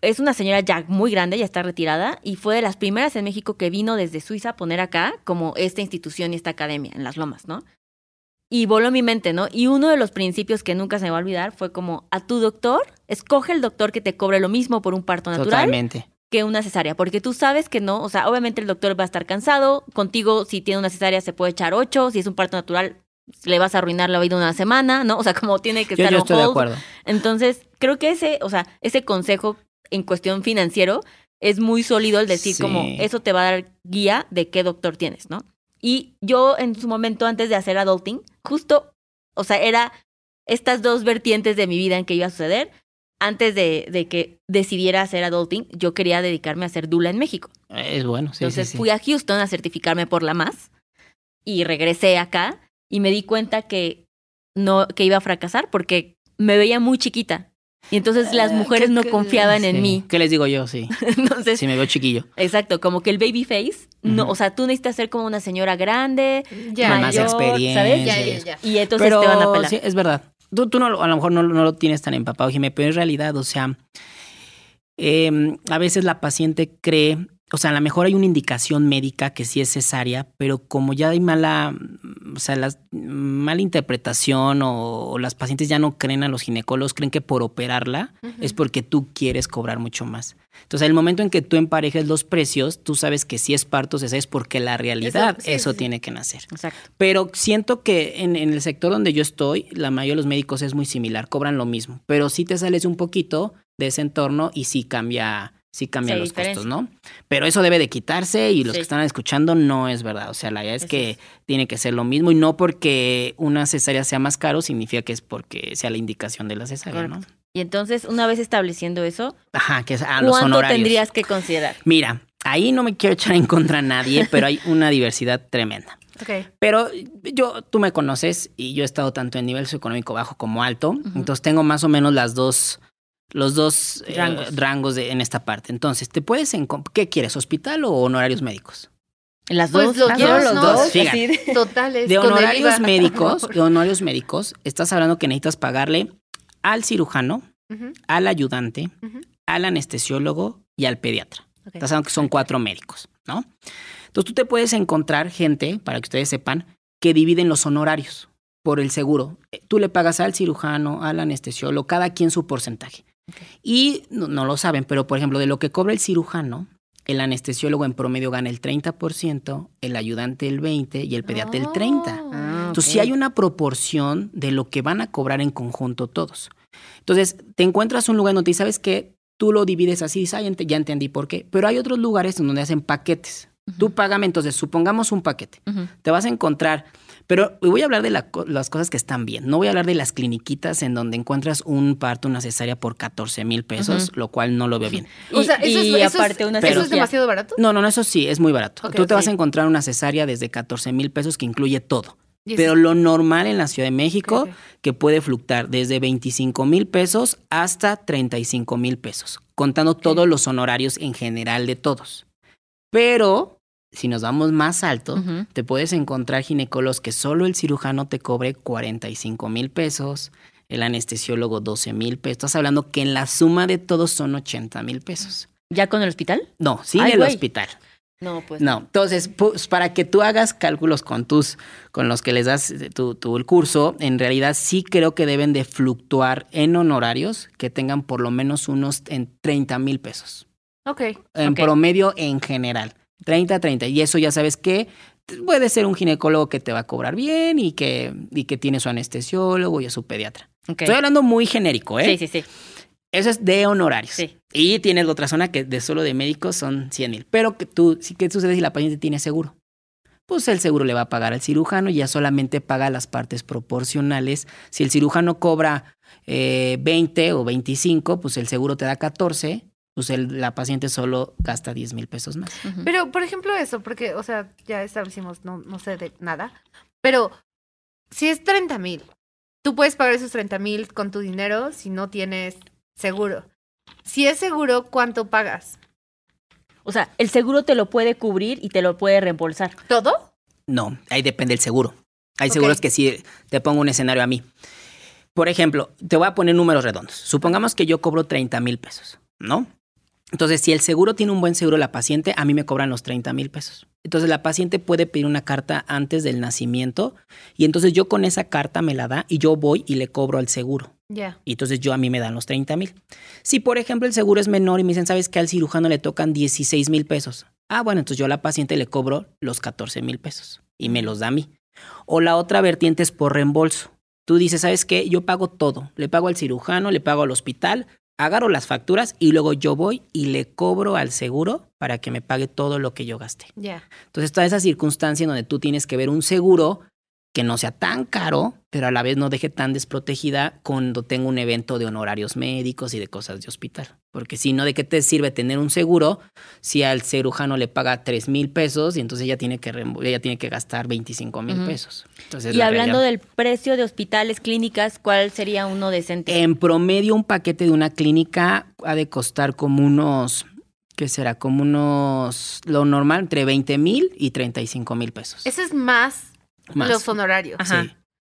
es una señora ya muy grande, ya está retirada, y fue de las primeras en México que vino desde Suiza a poner acá como esta institución y esta academia en las lomas, ¿no? Y voló mi mente, ¿no? Y uno de los principios que nunca se me va a olvidar fue como a tu doctor, escoge el doctor que te cobre lo mismo por un parto natural Totalmente. Que una cesárea, porque tú sabes que no, o sea, obviamente el doctor va a estar cansado, contigo si tiene una cesárea se puede echar ocho, si es un parto natural le vas a arruinar la vida una semana, ¿no? O sea, como tiene que Yo, estar yo estoy de acuerdo. Entonces, creo que ese, o sea, ese consejo en cuestión financiero es muy sólido el decir Sí. como eso te va a dar guía de qué doctor tienes, ¿no? Y yo en su momento antes de hacer adulting, justo, o sea, era estas dos vertientes de mi vida en que iba a suceder. Antes de, de que decidiera hacer adulting, yo quería dedicarme a ser dula en México. Es bueno, sí, Entonces sí, sí. fui a Houston a certificarme por la MAS y regresé acá y me di cuenta que no que iba a fracasar porque me veía muy chiquita. Y entonces las mujeres no confiaban en Sí. mí. ¿Qué les digo yo? Sí. Entonces, Si me veo chiquillo. exacto, como que el baby face, no, o sea, tú necesitas ser como una señora grande, Ya. Con más mayor, experiencia. ¿sabes? Ya, ya, ya. Y entonces pero te van a pelar. sí, es verdad. Tú, tú no, a lo mejor no, no lo tienes tan empapado, Jimé, pero en realidad, o sea, eh, a veces la paciente cree, o sea, a lo mejor hay una indicación médica que sí es cesárea, pero como ya hay mala, mm, o sea, las, mala interpretación o, o las pacientes ya no creen a los ginecólogos, creen que por operarla es porque tú quieres cobrar mucho más. Entonces, el momento en que tú emparejes los precios, tú sabes que si es parto cesárea es porque la realidad, Eso- eso, sí, sí. tiene que nacer. Exacto. Pero siento que en, en el sector donde yo estoy, la mayoría de los médicos es muy similar, cobran lo mismo. Pero sí te sales un poquito de ese entorno y sí cambia, sí cambian los diferencia. costos, ¿no? Pero eso debe de quitarse y los Sí. que están escuchando no es verdad. O sea, la idea es Eso que es. tiene que ser lo mismo y no porque una cesárea sea más caro significa que es porque sea la indicación de la cesárea, ¿no? Y entonces, una vez estableciendo eso, Ajá, que es a los ¿cuánto honorarios. tendrías que considerar? Mira, ahí no me quiero echar en contra a nadie, pero hay una diversidad tremenda. Ok. Pero yo, tú me conoces y yo he estado tanto en nivel socioeconómico bajo como alto, entonces tengo más o menos las dos, los dos eh, Rangos. de- en esta parte. Entonces, ¿te puedes, qué quieres, hospital o honorarios médicos? Las Pues dos, los quiero dos, los ¿no? dos. Fíjate. así de- Totales. De honorarios médicos, de honorarios médicos, estás hablando que necesitas pagarle al cirujano, al ayudante, al anestesiólogo y al pediatra. Estás hablando que son cuatro médicos, ¿no? Entonces tú te puedes encontrar gente, para que ustedes sepan, que dividen los honorarios por el seguro. Eh, Tú le pagas al cirujano, al anestesiólogo, cada quien su porcentaje. Y no, no lo saben, pero por ejemplo, de lo que cobra el cirujano, el anestesiólogo en promedio gana el 30%, el ayudante el 20% y el pediatra el 30%. Oh. Entonces, sí hay una proporción de lo que van a cobrar en conjunto todos. Entonces, te encuentras un lugar donde sabes que tú lo divides así, dices, "Ay, ent- ya entendí por qué. Pero hay otros lugares en donde hacen paquetes. Tú págame, entonces, supongamos un paquete. Te vas a encontrar, pero voy a hablar de la las cosas que están bien. No voy a hablar de las cliniquitas en donde encuentras un parto, una cesárea por 14 mil pesos, lo cual no lo veo bien. O sea, Y- eso, es, y aparte una ¿eso es demasiado barato. No, no, no, eso sí, es muy barato. Tú te vas a encontrar una cesárea desde 14 mil pesos que incluye todo. Pero lo normal en la Ciudad de México, que puede fluctuar desde 25 mil pesos hasta 35 mil pesos, contando todos los honorarios en general de todos. Pero si nos vamos más alto, te puedes encontrar ginecólogos que solo el cirujano te cobre 45 mil pesos, el anestesiólogo 12 mil pesos. Estás hablando que en la suma de todos son 80 mil pesos. ¿Ya con el hospital? No, sin Ay, el hospital. No, pues. No, entonces, pues, para que tú hagas cálculos con tus, con los que les das eh, tu, tu- el curso, en realidad sí creo que deben de fluctuar en honorarios que tengan por lo menos unos en 30 mil pesos. Ok. En promedio en general. 30, 30. Y eso ya sabes que puede ser un ginecólogo que te va a cobrar bien y que, y que tiene su anestesiólogo y a su pediatra. Estoy hablando muy genérico, ¿eh? Sí, sí, sí. Eso es de honorarios. Sí. Y tienes la otra zona que de solo de médicos son 100 mil. Pero que tú, que sucede si la paciente tiene seguro. Pues el seguro le va a pagar al cirujano y ya solamente paga las partes proporcionales. Si el cirujano cobra eh, 20 o 25, pues el seguro te da 14, pues el- la paciente solo gasta 10 mil pesos más. Pero, por ejemplo, eso, porque, o sea, ya establecimos, no, no sé de nada, pero si es 30 mil, tú puedes pagar esos 30 mil con tu dinero si no tienes seguro. Si es seguro, ¿cuánto pagas? O sea, el seguro te lo puede cubrir y te lo puede reembolsar. ¿Todo? No, ahí depende del seguro. Hay seguros que sí, te pongo un escenario a mí. Por ejemplo, te voy a poner números redondos. Supongamos que yo cobro 30 mil pesos, ¿no? Entonces, si el seguro tiene un buen seguro la paciente, a mí me cobran los 30 mil pesos. Entonces, la paciente puede pedir una carta antes del nacimiento y entonces yo con esa carta me la da y yo voy y le cobro al seguro. Ya. Y entonces yo a mí me dan los 30 mil. Si, por ejemplo, el seguro es menor y me dicen, ¿sabes que Al cirujano le tocan 16 mil pesos. Ah, bueno, entonces yo a la paciente le cobro los 14 mil pesos y me los da a mí. O la otra vertiente es por reembolso. Tú dices, ¿sabes qué? Yo pago todo. Le pago al cirujano, le pago al hospital, agarro las facturas y luego yo voy y le cobro al seguro para que me pague todo lo que yo gasté. Ya. Entonces, toda esa circunstancia en donde tú tienes que ver un seguro que no sea tan caro, pero a la vez no deje tan desprotegida cuando tengo un evento de honorarios médicos y de cosas de hospital. Porque si no, ¿de qué te sirve tener un seguro si al cirujano le paga 3 mil pesos y entonces ella tiene que, ella tiene que gastar 25 mil pesos? Entonces, Y la hablando realidad- del precio de hospitales, clínicas, ¿cuál sería uno decente? En promedio, un paquete de una clínica ha de costar como unos, ¿qué será? Como unos, lo normal, entre 20 mil y 35 mil pesos. Ese es más, Más. los honorarios. Ajá. Sí.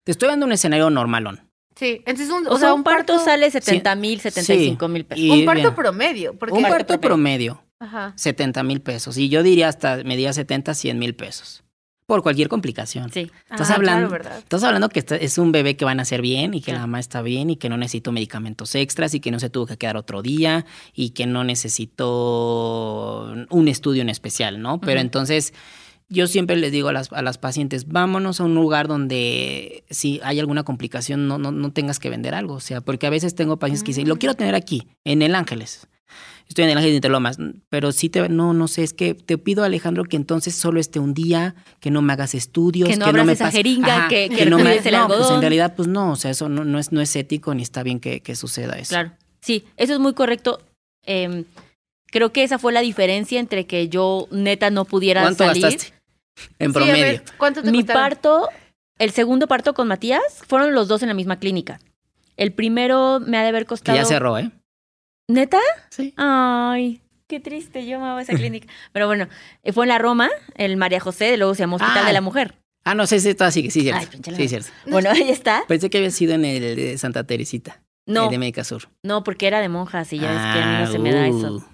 Te estoy dando un escenario normalón. Sí, entonces un, o, sea, un parto, sale 70 mil, 75 mil pesos. Y un parto mira, promedio. Porque, un Parto parto promedio, Ajá. 70 mil pesos. Y yo diría hasta medía 70, 100 mil pesos. Por cualquier complicación. Sí. Estás Ah, hablando, claro, ¿verdad? estás hablando que está- es un bebé que van a hacer bien y que la mamá está bien y que no necesito medicamentos extras y que no se tuvo que quedar otro día y que no necesito un estudio en especial, ¿no? Pero entonces yo siempre les digo a las, a las pacientes, vámonos a un lugar donde si hay alguna complicación no, no, no tengas que vender algo. O sea, porque a veces tengo pacientes que dicen, lo quiero tener aquí, en el Ángeles. Estoy en el Ángel de Interlomas, pero sí te, no, no sé, es que te pido Alejandro que entonces solo esté un día, que no me hagas estudios, Que no me abras esa pas- jeringa, que- que no me, el no, pues en realidad pues no, o sea, eso no, no es, no es ético ni está bien que, que suceda eso. Claro. Sí, eso es muy correcto. Em, creo que esa fue la diferencia entre que yo neta no pudiera ¿Cuánto salir. gastaste? En Sí, a ver, promedio. ¿Cuánto te Mi costaron? parto, el segundo parto con Matías, fueron los dos en la misma clínica. El primero me ha de haber que costado. ya cerró, ¿eh? ¿Neta? Sí. Ay, qué triste, yo amaba esa clínica. Pero bueno, eh, fue en la Roma, el María José, luego se llamó Hospital Ah. de la Mujer. Ah, no, sí, sí, así, sí, cierto. Ay, sí, cierto. Bueno, ahí está. Pensé que había sido en el de Santa Teresita, No, el de Médica Sur. no, porque era de monjas y ya ves que a mí Ah, no se me da uh. eso.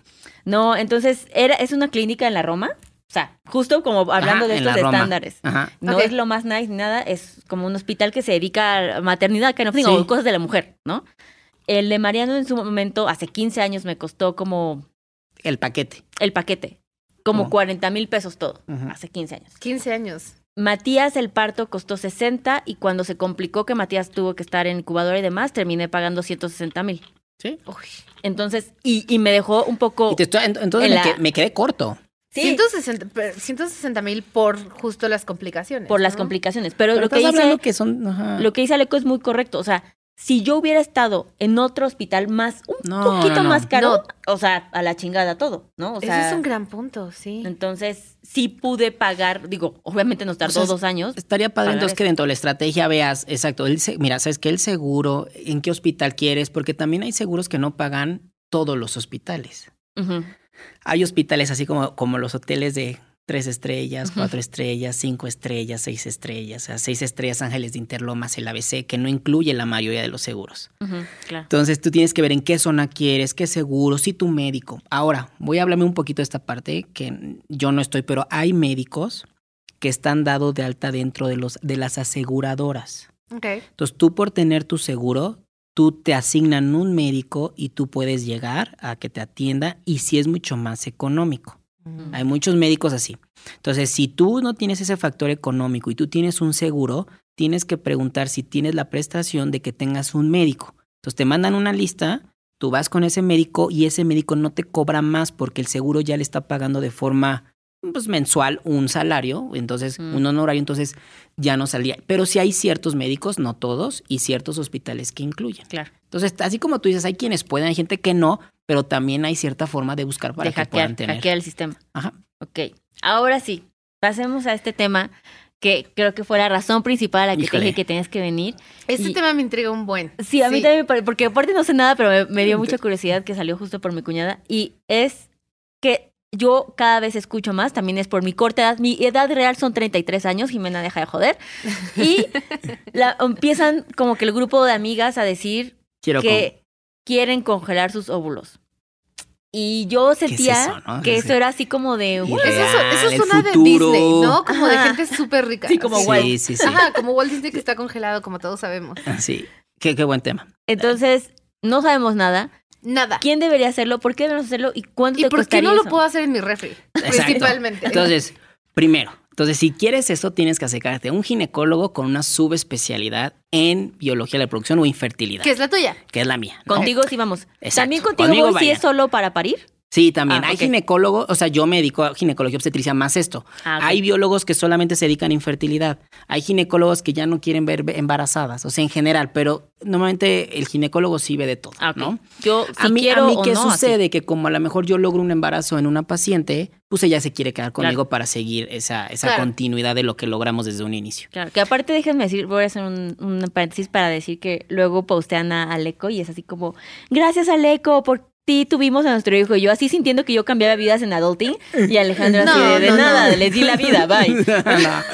No, entonces era, es una clínica en la Roma. O sea, justo como hablando Ajá, de estos estándares. Ajá. No es lo más nice ni nada, es como un hospital que se dedica a maternidad, que no Sí. o cosas de la mujer, ¿no? El de Mariano en su momento, hace 15 años, me costó como El paquete. el paquete, como Oh. 40 mil pesos todo, hace 15 años. 15 años. Matías el parto costó 60 y cuando se complicó que Matías tuvo que estar en incubadora y demás, terminé pagando 160 mil. Sí. Uy. Entonces, y, y me dejó un poco... Y te estoy- ent- entonces En me, la- que- me quedé corto. Sí, 160 pero 160 mil por justo las complicaciones. por las complicaciones. Pero, Pero lo, que dice, que son... ajá. lo que dice Aleco es muy correcto. O sea, si yo hubiera estado en otro hospital más, un No, poquito no, no. más caro, o sea, a la chingada todo, ¿no? O sea, Ese es un gran punto, sí. entonces sí pude pagar, digo, obviamente nos tardó O sea, dos años. Estaría padre entonces eso. que dentro de la estrategia veas, exacto, el, se- mira, sabes que el seguro, en qué hospital quieres, porque también hay seguros que no pagan todos los hospitales. Ujú. Hay hospitales así como, como los hoteles de tres estrellas, cuatro estrellas, cinco estrellas, seis estrellas, o sea, seis estrellas Ángeles de Interlomas, el ABC, que no incluye la mayoría de los seguros. Claro. Entonces tú tienes que ver en qué zona quieres, qué seguro, si tu médico. Ahora, voy a hablarme un poquito de esta parte que yo no estoy, pero hay médicos que están dados de alta dentro de, los, de las aseguradoras. Ok. Entonces tú por tener tu seguro, tú te asignan un médico y tú puedes llegar a que te atienda y si es mucho más económico. Hay muchos médicos así. Entonces, si tú no tienes ese factor económico y tú tienes un seguro, tienes que preguntar si tienes la prestación de que tengas un médico. Entonces, te mandan una lista, tú vas con ese médico y ese médico no te cobra más porque el seguro ya le está pagando de forma pues, mensual un salario, entonces Mm. un honorario, entonces ya no salía. Pero sí hay ciertos médicos, no todos, y ciertos hospitales que incluyen. Claro. Entonces, así como tú dices, hay quienes pueden, hay gente que no, pero también hay cierta forma de buscar para de que puedan tener. hackear el sistema. Ajá. Ok. Ahora sí, pasemos a este tema que creo que fue la razón principal a la que Híjole. te dije que tenías que venir. Este Y- tema me intriga un buen. Sí, a mí también me pare- porque aparte no sé nada, pero me, me dio mucha curiosidad que salió justo por mi cuñada. Y es que yo cada vez escucho más, también es por mi corta edad. Mi edad real son 33 años, Jimena deja de joder. Y la- empiezan como que el grupo de amigas a decir Quiero que quieren congelar sus óvulos. Y yo es sentía eso, no? que Sí, eso era así como de... Y "What?". Eso, Real, eso, eso el suena de. Disney, ¿no? Como de gente súper rica. Sí, como Sí, Walt. sí, sí. Ajá, como Walt Disney que está congelado, como todos sabemos. Sí. Qué, qué buen tema. Entonces, no sabemos nada. Nada. ¿Quién debería hacerlo? ¿Por qué debemos hacerlo? ¿Y cuánto ¿Y te por qué costaría no lo puedo hacer en mi refri? Exacto. Principalmente. Entonces, primero, entonces si quieres eso, tienes que acercarte a un ginecólogo con una subespecialidad en biología de la reproducción o infertilidad, ¿Qué es la tuya? que es la mía. ¿no? Contigo sí vamos. Exacto. También contigo Conmigo voy si es solo para parir. Sí, también. Ah, hay ginecólogos, o sea, yo me dedico a ginecología obstetricia más esto. Ah. Hay biólogos que solamente se dedican a infertilidad. Hay ginecólogos que ya no quieren ver embarazadas, o sea, en general, pero normalmente el ginecólogo sí ve de todo, Ah, ok. ¿no? Yo si a mí, quiero a mí ¿qué no, así. sucede? Que como a lo mejor yo logro un embarazo en una paciente, pues ella se quiere quedar conmigo Claro. para seguir esa, esa Claro. continuidad de lo que logramos desde un inicio. Claro, que aparte déjenme decir, voy a hacer un, un paréntesis para decir que luego postean a Aleco y es así como, gracias Aleco, por ti tuvimos a nuestro hijo. Y yo así sintiendo que yo cambiaba vidas en adulting y Alejandro así No, de, de no, no. nada, les di la vida, bye.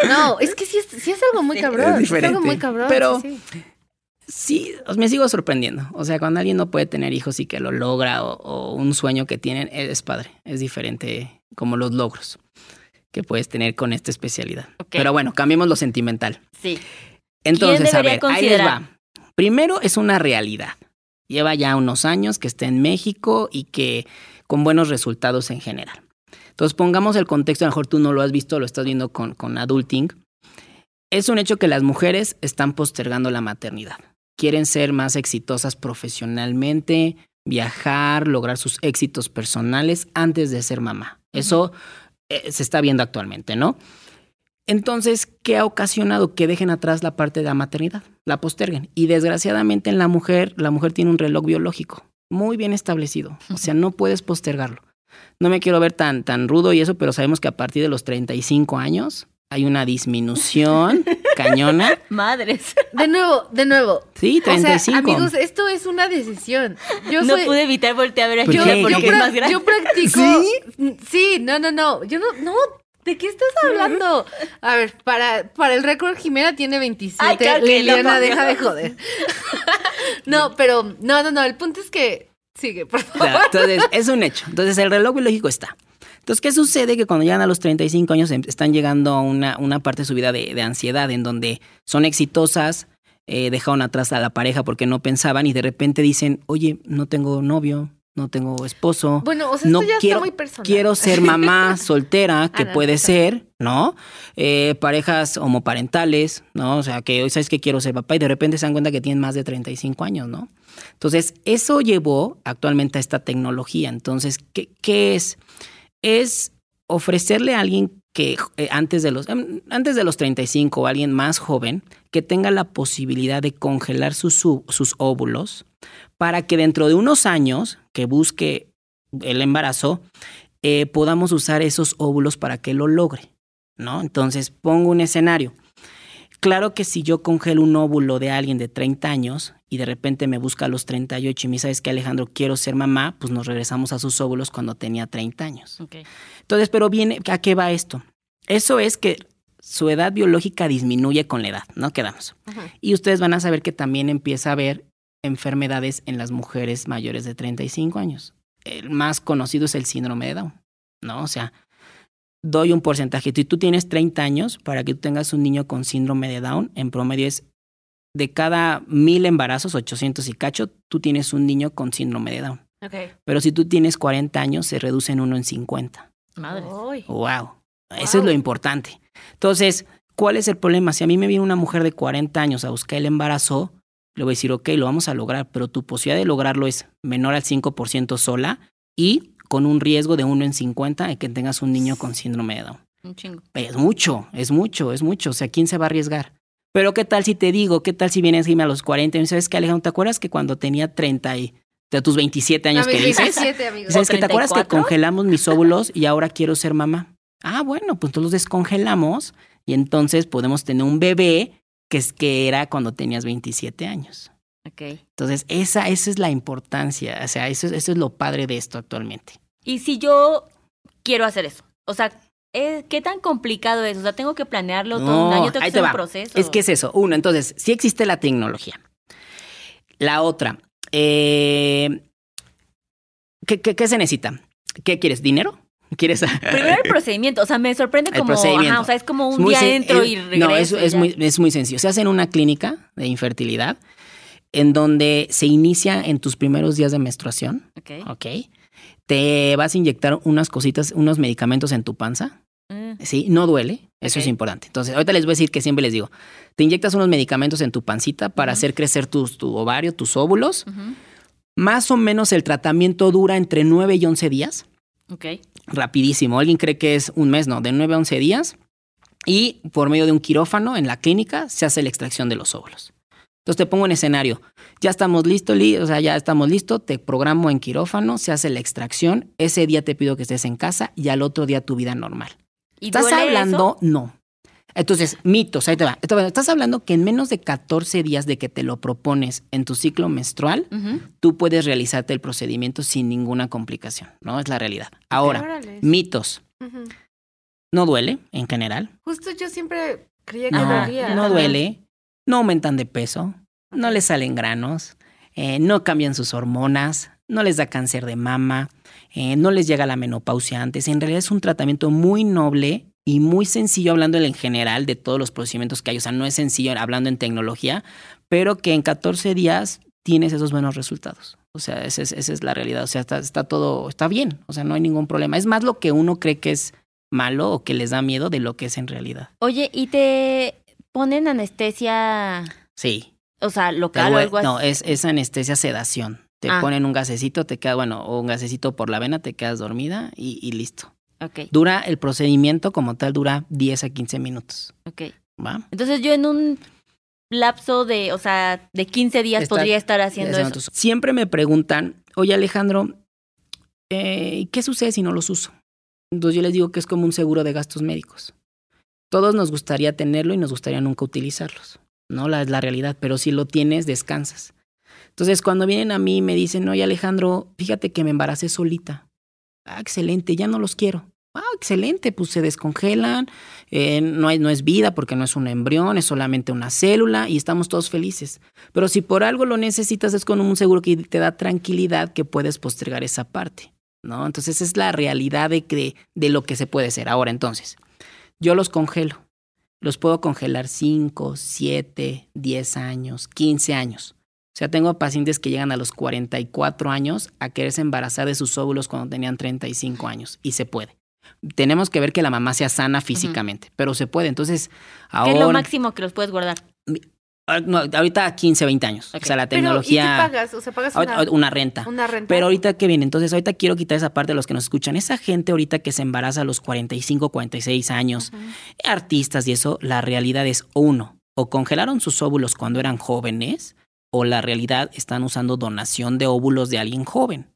No, es que sí es, sí es algo muy Sí, cabrón. es sí Es, algo diferente. muy cabrón. Pero- sí, sí. Sí, os- me sigo sorprendiendo. O sea, cuando alguien no puede tener hijos y que lo logra o, o un sueño que tienen, es padre. Es diferente como los logros que puedes tener con esta especialidad. Pero bueno, cambiemos lo sentimental. Sí. Entonces, a debería ver, ahí les considerar? va. Primero es una realidad. Lleva ya unos años que está en México y que con buenos resultados en general. Entonces, pongamos el contexto, a lo mejor tú no lo has visto, lo estás viendo con, con Adulting. Es un hecho que las mujeres están postergando la maternidad. Quieren ser más exitosas profesionalmente, viajar, lograr sus éxitos personales antes de ser mamá. Eso eh, se está viendo actualmente, ¿no? Entonces, ¿qué ha ocasionado que dejen atrás la parte de la maternidad? La posterguen. Y desgraciadamente en la mujer, la mujer tiene un reloj biológico muy bien establecido. O sea, no puedes postergarlo. No me quiero ver tan, tan rudo y eso, pero sabemos que a partir de los 35 años hay una disminución cañona. Madres. De nuevo, de nuevo. Sí, O sea, 35. amigos, esto es una decisión. Yo no soy- pude evitar voltear a ver a ¿Por Julia qué? porque yo, es más grande. yo practico. ¿Sí? no, no, no. Yo no, no. ¿De qué estás hablando? A ver, para, para el récord, Jimena tiene 27. Ay, claro que no, Liliana, deja de joder. no, pero, no, no, no. El punto es que. Sigue, por favor. entonces, es un hecho. Entonces, el reloj biológico está. Entonces, ¿qué sucede? Que cuando llegan a los 35 años em- están llegando a una, una parte de su vida de, de ansiedad, en donde son exitosas, eh, dejaron atrás a la pareja porque no pensaban y de repente dicen, oye, no tengo novio, no tengo esposo. Bueno, o sea, no esto ya quiero, está muy personal. quiero ser mamá soltera, que Ah, no, puede ser, ¿no? Eh, parejas homoparentales, ¿no? O sea, que hoy sabes que quiero ser papá y de repente se dan cuenta que tienen más de 35 años, ¿no? Entonces, eso llevó actualmente a esta tecnología. Entonces, ¿qué, qué es? Es ofrecerle a alguien que eh, antes, de los, em, antes de los 35 o alguien más joven que tenga la posibilidad de congelar sus, su- sus óvulos para que dentro de unos años que busque el embarazo, eh, podamos usar esos óvulos para que lo logre, ¿no? Entonces, pongo un escenario. Claro que si yo congelo un óvulo de alguien de 30 años y de repente me busca a los 38 y me dice, ¿sabes que Alejandro, quiero ser mamá? Pues nos regresamos a sus óvulos cuando tenía 30 años. Entonces, pero viene, ¿a qué va esto? Eso es que su edad biológica disminuye con la edad, ¿no? Quedamos. Ajá. Y ustedes van a saber que también empieza a haber enfermedades en las mujeres mayores de 35 años. El más conocido es el síndrome de Down, ¿no? O sea, doy un porcentaje. Si tú tienes 30 años, para que tú tengas un niño con síndrome de Down, en promedio es de cada mil embarazos, 800 y cacho, tú tienes un niño con síndrome de Down. Ok. Pero si tú tienes 40 años, se reduce en uno en 50. Madres. Ay. Wow. Eso es Wow. lo importante. Entonces, ¿cuál es el problema? Si a mí me viene una mujer de 40 años a buscar el embarazo, le voy a decir, ok, lo vamos a lograr, pero tu posibilidad de lograrlo es menor al 5% sola y con un riesgo de 1 en 50 de que tengas un niño con síndrome de Down. Un chingo. Es mucho, es mucho, es mucho. O sea, ¿quién se va a arriesgar? Pero ¿qué tal si te digo? ¿Qué tal si vienes a los 40 y me dices, ¿sabes qué, Alejandro? ¿Te acuerdas que cuando tenía 30 y de tus 27 años A que mis dices? 17, amigos. ¿Sabes que te acuerdas que 34? congelamos mis óvulos y ahora quiero ser mamá? Ah, bueno, pues entonces los descongelamos y entonces podemos tener un bebé que es que era cuando tenías 27 años. Ok. Entonces, esa, esa es la importancia, o sea, eso, es- eso es lo padre de esto actualmente. Y si yo quiero hacer eso, o sea, eh, ¿qué tan complicado es? O sea, tengo que planearlo todo un año, tengo que hacer un proceso. Es que es eso. Uno, entonces, sí existe la tecnología. La otra, eh, ¿qué, qué, qué se necesita? ¿Qué quieres? ¿Dinero? ¿Quieres? Primero el procedimiento, o sea, me sorprende El como, ajá, o sea, es como un día sen- entro es- y regreso. No, es, muy, es muy sencillo. Se hace en una clínica de infertilidad en donde se inicia en tus primeros días de menstruación, Ok. ¿ok? Te vas a inyectar unas cositas, unos medicamentos en tu panza, Mm, ¿sí? No duele, eso es importante. Entonces, ahorita les voy a decir que siempre les digo, te inyectas unos medicamentos en tu pancita para hacer crecer tus, tu ovario, tus óvulos. Más o menos el tratamiento dura entre 9 y 11 días. Ok. Rapidísimo. Alguien cree que es un mes, no, de 9 a 11 días. Y por medio de un quirófano en la clínica se hace la extracción de los óvulos. Entonces te pongo en escenario. Ya estamos listos, li- o sea, ya estamos listos, te programo en quirófano, se hace la extracción. Ese día te pido que estés en casa y al otro día tu vida normal. ¿Y ¿Estás hablando? No. Entonces, mitos, ahí te va. Estás hablando que en menos de 14 días de que te lo propones en tu ciclo menstrual, tú puedes realizarte el procedimiento sin ninguna complicación, ¿no? Es la realidad. Ahora, Órale. mitos. No duele en general. Justo yo siempre creía que No, dolía. no duele. No aumentan de peso. No les salen granos. eh, no cambian sus hormonas. No les da cáncer de mama. eh, no les llega la menopausia antes. En realidad es un tratamiento muy noble y muy sencillo hablando en general de todos los procedimientos que hay. O sea, no es sencillo hablando en tecnología, pero que en 14 días tienes esos buenos resultados. O sea, esa es, esa es la realidad. O sea, está, está todo, está bien. O sea, no hay ningún problema. Es más lo que uno cree que es malo o que les da miedo de lo que es en realidad. Oye, ¿y te ponen anestesia, Sí. o sea, local o algo así? no, es, es anestesia sedación. Te Ah. ponen un gasecito, te queda, bueno, o un gasecito por la vena, te quedas dormida y, y listo. Ok, Dura, el procedimiento como tal dura 10 a 15 minutos. ok. ¿Va? Entonces yo en un lapso de, o sea, de 15 días podría estar haciendo eso. Siempre me preguntan, oye Alejandro, eh, ¿qué sucede si no los uso? Entonces yo les digo que es como un seguro de gastos médicos. Todos nos gustaría tenerlo y nos gustaría nunca utilizarlos. No, la, es la realidad, pero si lo tienes, descansas. Entonces cuando vienen a mí y me dicen, oye Alejandro, fíjate que me embaracé solita. Ah, excelente, ya no los quiero. Ah, excelente, pues se descongelan, eh, no, hay, no es vida porque no es un embrión, es solamente una célula y estamos todos felices. Pero si por algo lo necesitas es con un seguro que te da tranquilidad que puedes postergar esa parte, ¿no? Entonces es la realidad de, que, de lo que se puede hacer. Ahora entonces, yo los congelo. Los puedo congelar 5, 7, 10 años, 15 años. O sea, tengo pacientes que llegan a los 44 años a quererse embarazar de sus óvulos cuando tenían 35 años y se puede. Tenemos que ver que la mamá sea sana físicamente, pero se puede. Entonces, ¿Qué ahora... es lo máximo que los puedes guardar? Ah, no, ahorita 15, 20 años. O sea, la Pero, ¿y qué tecnología... pagas? O sea, pagas una, una renta. una renta. Pero ahorita que viene, entonces ahorita quiero quitar esa parte de los que nos escuchan. Esa gente ahorita que se embaraza a los 45, 46 años, Ujú. artistas y eso, la realidad es uno, o congelaron sus óvulos cuando eran jóvenes, o la realidad están usando donación de óvulos de alguien joven.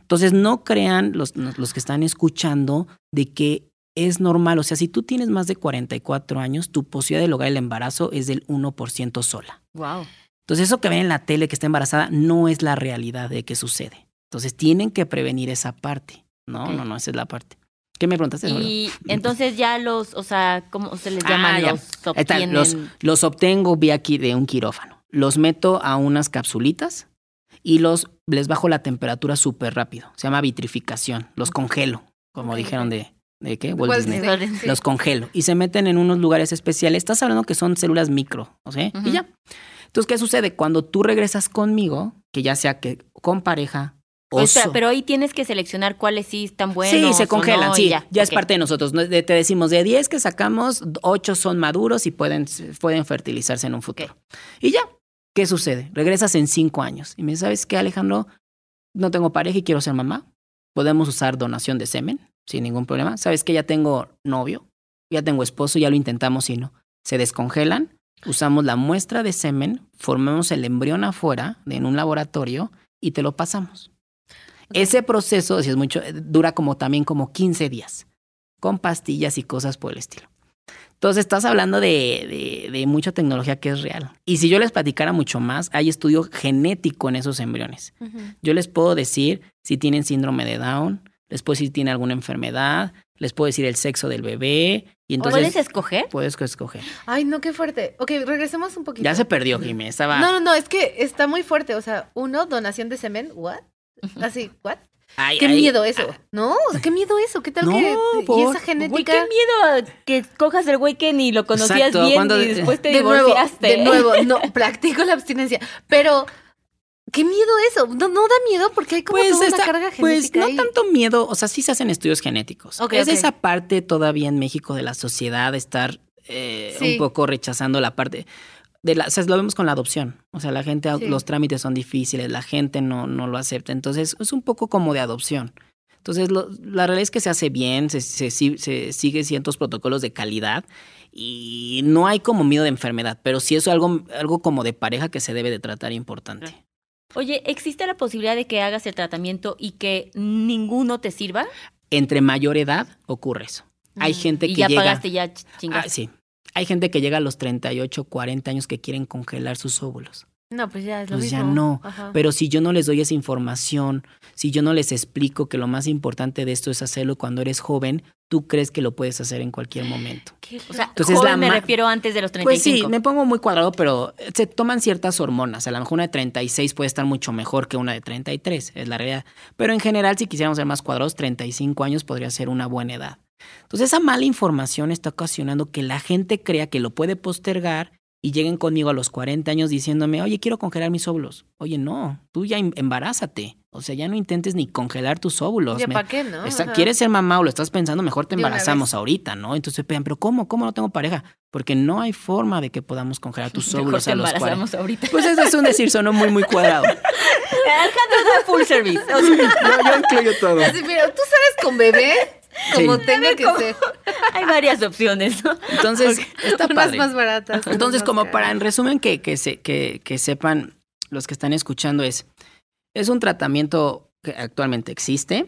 Entonces no crean los, los que están escuchando de que es normal. O sea, si tú tienes más de 44 años, tu posibilidad de lograr el embarazo es del 1% sola. Wow. Entonces, eso que ven en la tele que está embarazada no es la realidad de que sucede. Entonces, tienen que prevenir esa parte. No, no, no, esa es la parte. ¿Qué me preguntaste? Y entonces ya los, o sea, ¿cómo se les Ah, llama? ya. Los obtienen. los, los obtengo vía aquí de un quirófano. Los meto a unas capsulitas y los les bajo la temperatura súper rápido. Se llama vitrificación. Los congelo, como dijeron de, de qué? Walt Disney. Los congelo y se meten en unos lugares especiales. Estás hablando que son células micro, ¿o sea? Y ya. Entonces, ¿qué sucede? Cuando tú regresas conmigo, que ya sea que con pareja o so- pero ahí tienes que seleccionar cuáles sí están buenos. Sí, se congelan, no, sí, ya, ya, es parte de nosotros. Te decimos, de 10 que sacamos, 8 son maduros y pueden, pueden fertilizarse en un futuro. Y ya, ¿qué sucede? Regresas en 5 años y me dices, ¿sabes qué, Alejandro? No tengo pareja y quiero ser mamá. Podemos usar donación de semen sin ningún problema. ¿Sabes que ya tengo novio? Ya tengo esposo, ya lo intentamos y no. Se descongelan, usamos la muestra de semen, formamos el embrión afuera en un laboratorio y te lo pasamos. Ese proceso, si es mucho, dura como también como 15 días, con pastillas y cosas por el estilo. Entonces estás hablando de, de- de mucha tecnología que es real. Y si yo les platicara mucho más, hay estudio genético en esos embriones. Yo les puedo decir si tienen síndrome de Down, les puedo decir si tienen alguna enfermedad, les puedo decir el sexo del bebé. Y entonces ¿Puedes escoger? puedes escoger. Ay, no, qué fuerte. Ok, regresemos un poquito. Ya se perdió, Jimmy. Estaba. No, no, no, es que está muy fuerte. O sea, uno, donación de semen, ¿what? Así, ¿what? Ay, Qué ay, miedo eso. ah, No, o sea, qué miedo eso. ¿Qué tal No, que y por- esa Güey, genética? qué miedo que cojas el güey que ni lo conocías Exacto, bien cuando- y después te de nuevo, divorciaste. de nuevo, no, practico la abstinencia. Pero, qué miedo eso. No, no da miedo porque hay como Pues, toda está- una carga pues genética no ahí. tanto miedo, o sea, sí se hacen estudios genéticos. Es esa parte todavía en México de la sociedad estar eh, Sí. un poco rechazando la parte. De la, o sea, lo vemos con la adopción. O sea, la gente, Sí. los trámites son difíciles, la gente no, no lo acepta. Entonces, es un poco como de adopción. Entonces, lo- la realidad es que se hace bien, se, se, se sigue ciertos protocolos de calidad y no hay como miedo de enfermedad, pero sí es algo, algo como de pareja que se debe de tratar importante. Oye, ¿existe la posibilidad de que hagas el tratamiento y que ninguno te sirva? Entre mayor edad ocurre eso. Hay Mm. gente y que ya llega... pagaste, ya ch- Ah, chingaste. sí. Hay gente que llega a los 38, 40 años que quieren congelar sus óvulos. No, pues ya es lo Pues ya no. Ajá. Pero si yo no les doy esa información, si yo no les explico que lo más importante de esto es hacerlo cuando eres joven, tú crees que lo puedes hacer en cualquier momento. Qué O sea, Entonces, joven la me refiero antes de los 35. Pues sí, me pongo muy cuadrado, pero se toman ciertas hormonas. A lo mejor una de 36 puede estar mucho mejor que una de 33, es la realidad. Pero en general, si quisiéramos ser más cuadrados, 35 años podría ser una buena edad. Entonces, esa mala información está ocasionando que la gente crea que lo puede postergar y lleguen conmigo a los 40 años diciéndome, oye, quiero congelar mis óvulos. Oye, no, tú ya em- embarázate. O sea, ya no intentes ni congelar tus óvulos. ¿Ya Me- para qué, no? ¿Quieres ser mamá o lo estás pensando? Mejor te embarazamos ahorita, ¿no? Entonces, pegan, pero ¿cómo? ¿Cómo no tengo pareja? Porque no hay forma de que podamos congelar tus óvulos a los 40. embarazamos ahorita. Pues eso es un decir, sonó muy, muy cuadrado. Alejandro da full service. O sea, yo, yo incluyo todo. Así, tú sabes con bebé como Sí. tenga que ser. hay varias opciones, ¿no? Entonces, está Unas padre. más baratas. Entonces, como caras. para, en resumen, que, que, se, que, que sepan los que están escuchando es, es un tratamiento que actualmente existe,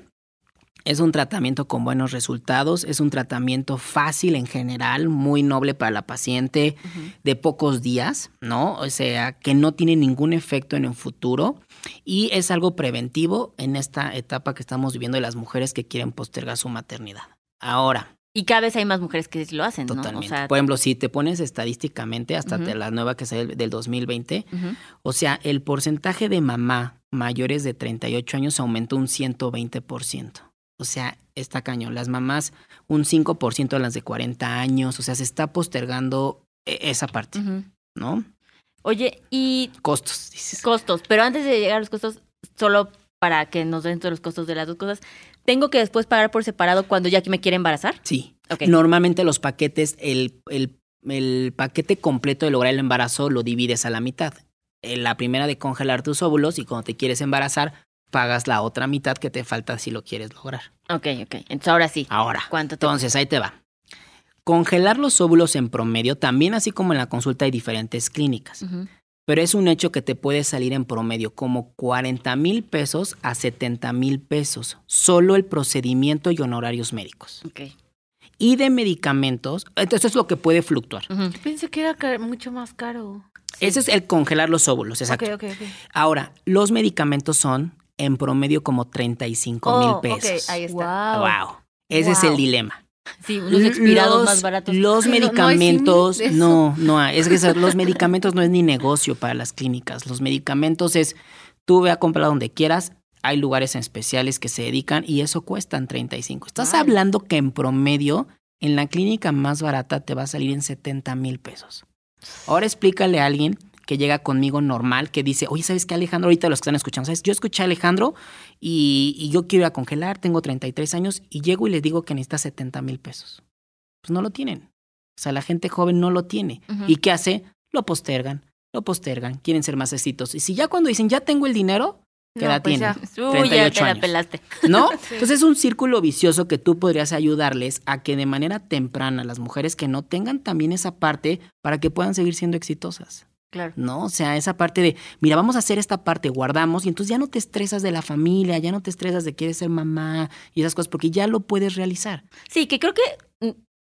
es un tratamiento con buenos resultados, es un tratamiento fácil en general, muy noble para la paciente, de pocos días, ¿no? O sea, que no tiene ningún efecto en el futuro y es algo preventivo en esta etapa que estamos viviendo de las mujeres que quieren postergar su maternidad. Ahora, Y cada vez hay más mujeres que lo hacen, ¿no? Totalmente. O sea, Por ejemplo, si te pones estadísticamente, hasta la nueva que sale del 2020, ujú. o sea, el porcentaje de mamá mayores de 38 años aumentó un 120%. O sea, está cañón. Las mamás, un 5% de las de 40 años. O sea, se está postergando e- esa parte. ¿no? Oye, y Costos, dices. costos, pero antes de llegar a los costos, solo para que nos den todos los costos de las dos cosas, ¿tengo que después pagar por separado cuando ya que me quiere embarazar? Sí. Normalmente los paquetes, el, el- el paquete completo de lograr el embarazo lo divides a la mitad. En la primera de congelar tus óvulos y cuando te quieres embarazar, pagas la otra mitad que te falta si lo quieres lograr. Ok, ok. Entonces ahora sí. Ahora, ¿Cuánto te entonces ahí te va. Congelar los óvulos en promedio, también así como en la consulta hay diferentes clínicas, pero es un hecho que te puede salir en promedio como 40 mil pesos a 70 mil pesos, solo el procedimiento y honorarios médicos. Ok. Y de medicamentos, entonces es lo que puede fluctuar. Ujú. Pensé que era mucho más caro. Ese es el congelar los óvulos, exacto. Ok, ok, ok. Ahora, los medicamentos son en promedio como 35 mil Oh, pesos. Ok, ahí está. Wow. Wow. Ese es el dilema. Sí, unos expirados Los- más baratos. Los Sí, no- no medicamentos, no, no, hay. es que los medicamentos no es ni negocio para las clínicas. Los medicamentos es, tú ve a comprar donde quieras, hay lugares especiales que se dedican y eso cuestan 35. Estás Ay. hablando que en promedio, en la clínica más barata te va a salir en 70 mil pesos. Ahora explícale a alguien que llega conmigo normal, que dice, oye, ¿sabes qué, Alejandro? Ahorita los que están escuchando, ¿sabes? Yo escuché a Alejandro y, y yo quiero ir a congelar, tengo 33 años y llego y les digo que necesita 70 mil pesos. Pues no lo tienen. O sea, la gente joven no lo tiene. ¿Y qué hace? Lo postergan, lo postergan, quieren ser más exitosos. Y si ya cuando dicen, ya tengo el dinero, ¿qué No, edad pues tienen? ya. Uy, ya 38 te la años. pelaste. ¿No? Sí. Entonces es un círculo vicioso que tú podrías ayudarles a que de manera temprana las mujeres que no tengan también esa parte para que puedan seguir siendo exitosas. Claro. ¿no? O sea, esa parte de, mira, vamos a hacer esta parte, guardamos, y entonces ya no te estresas de la familia, ya no te estresas de querer ser mamá y esas cosas, porque ya lo puedes realizar. Sí, que creo que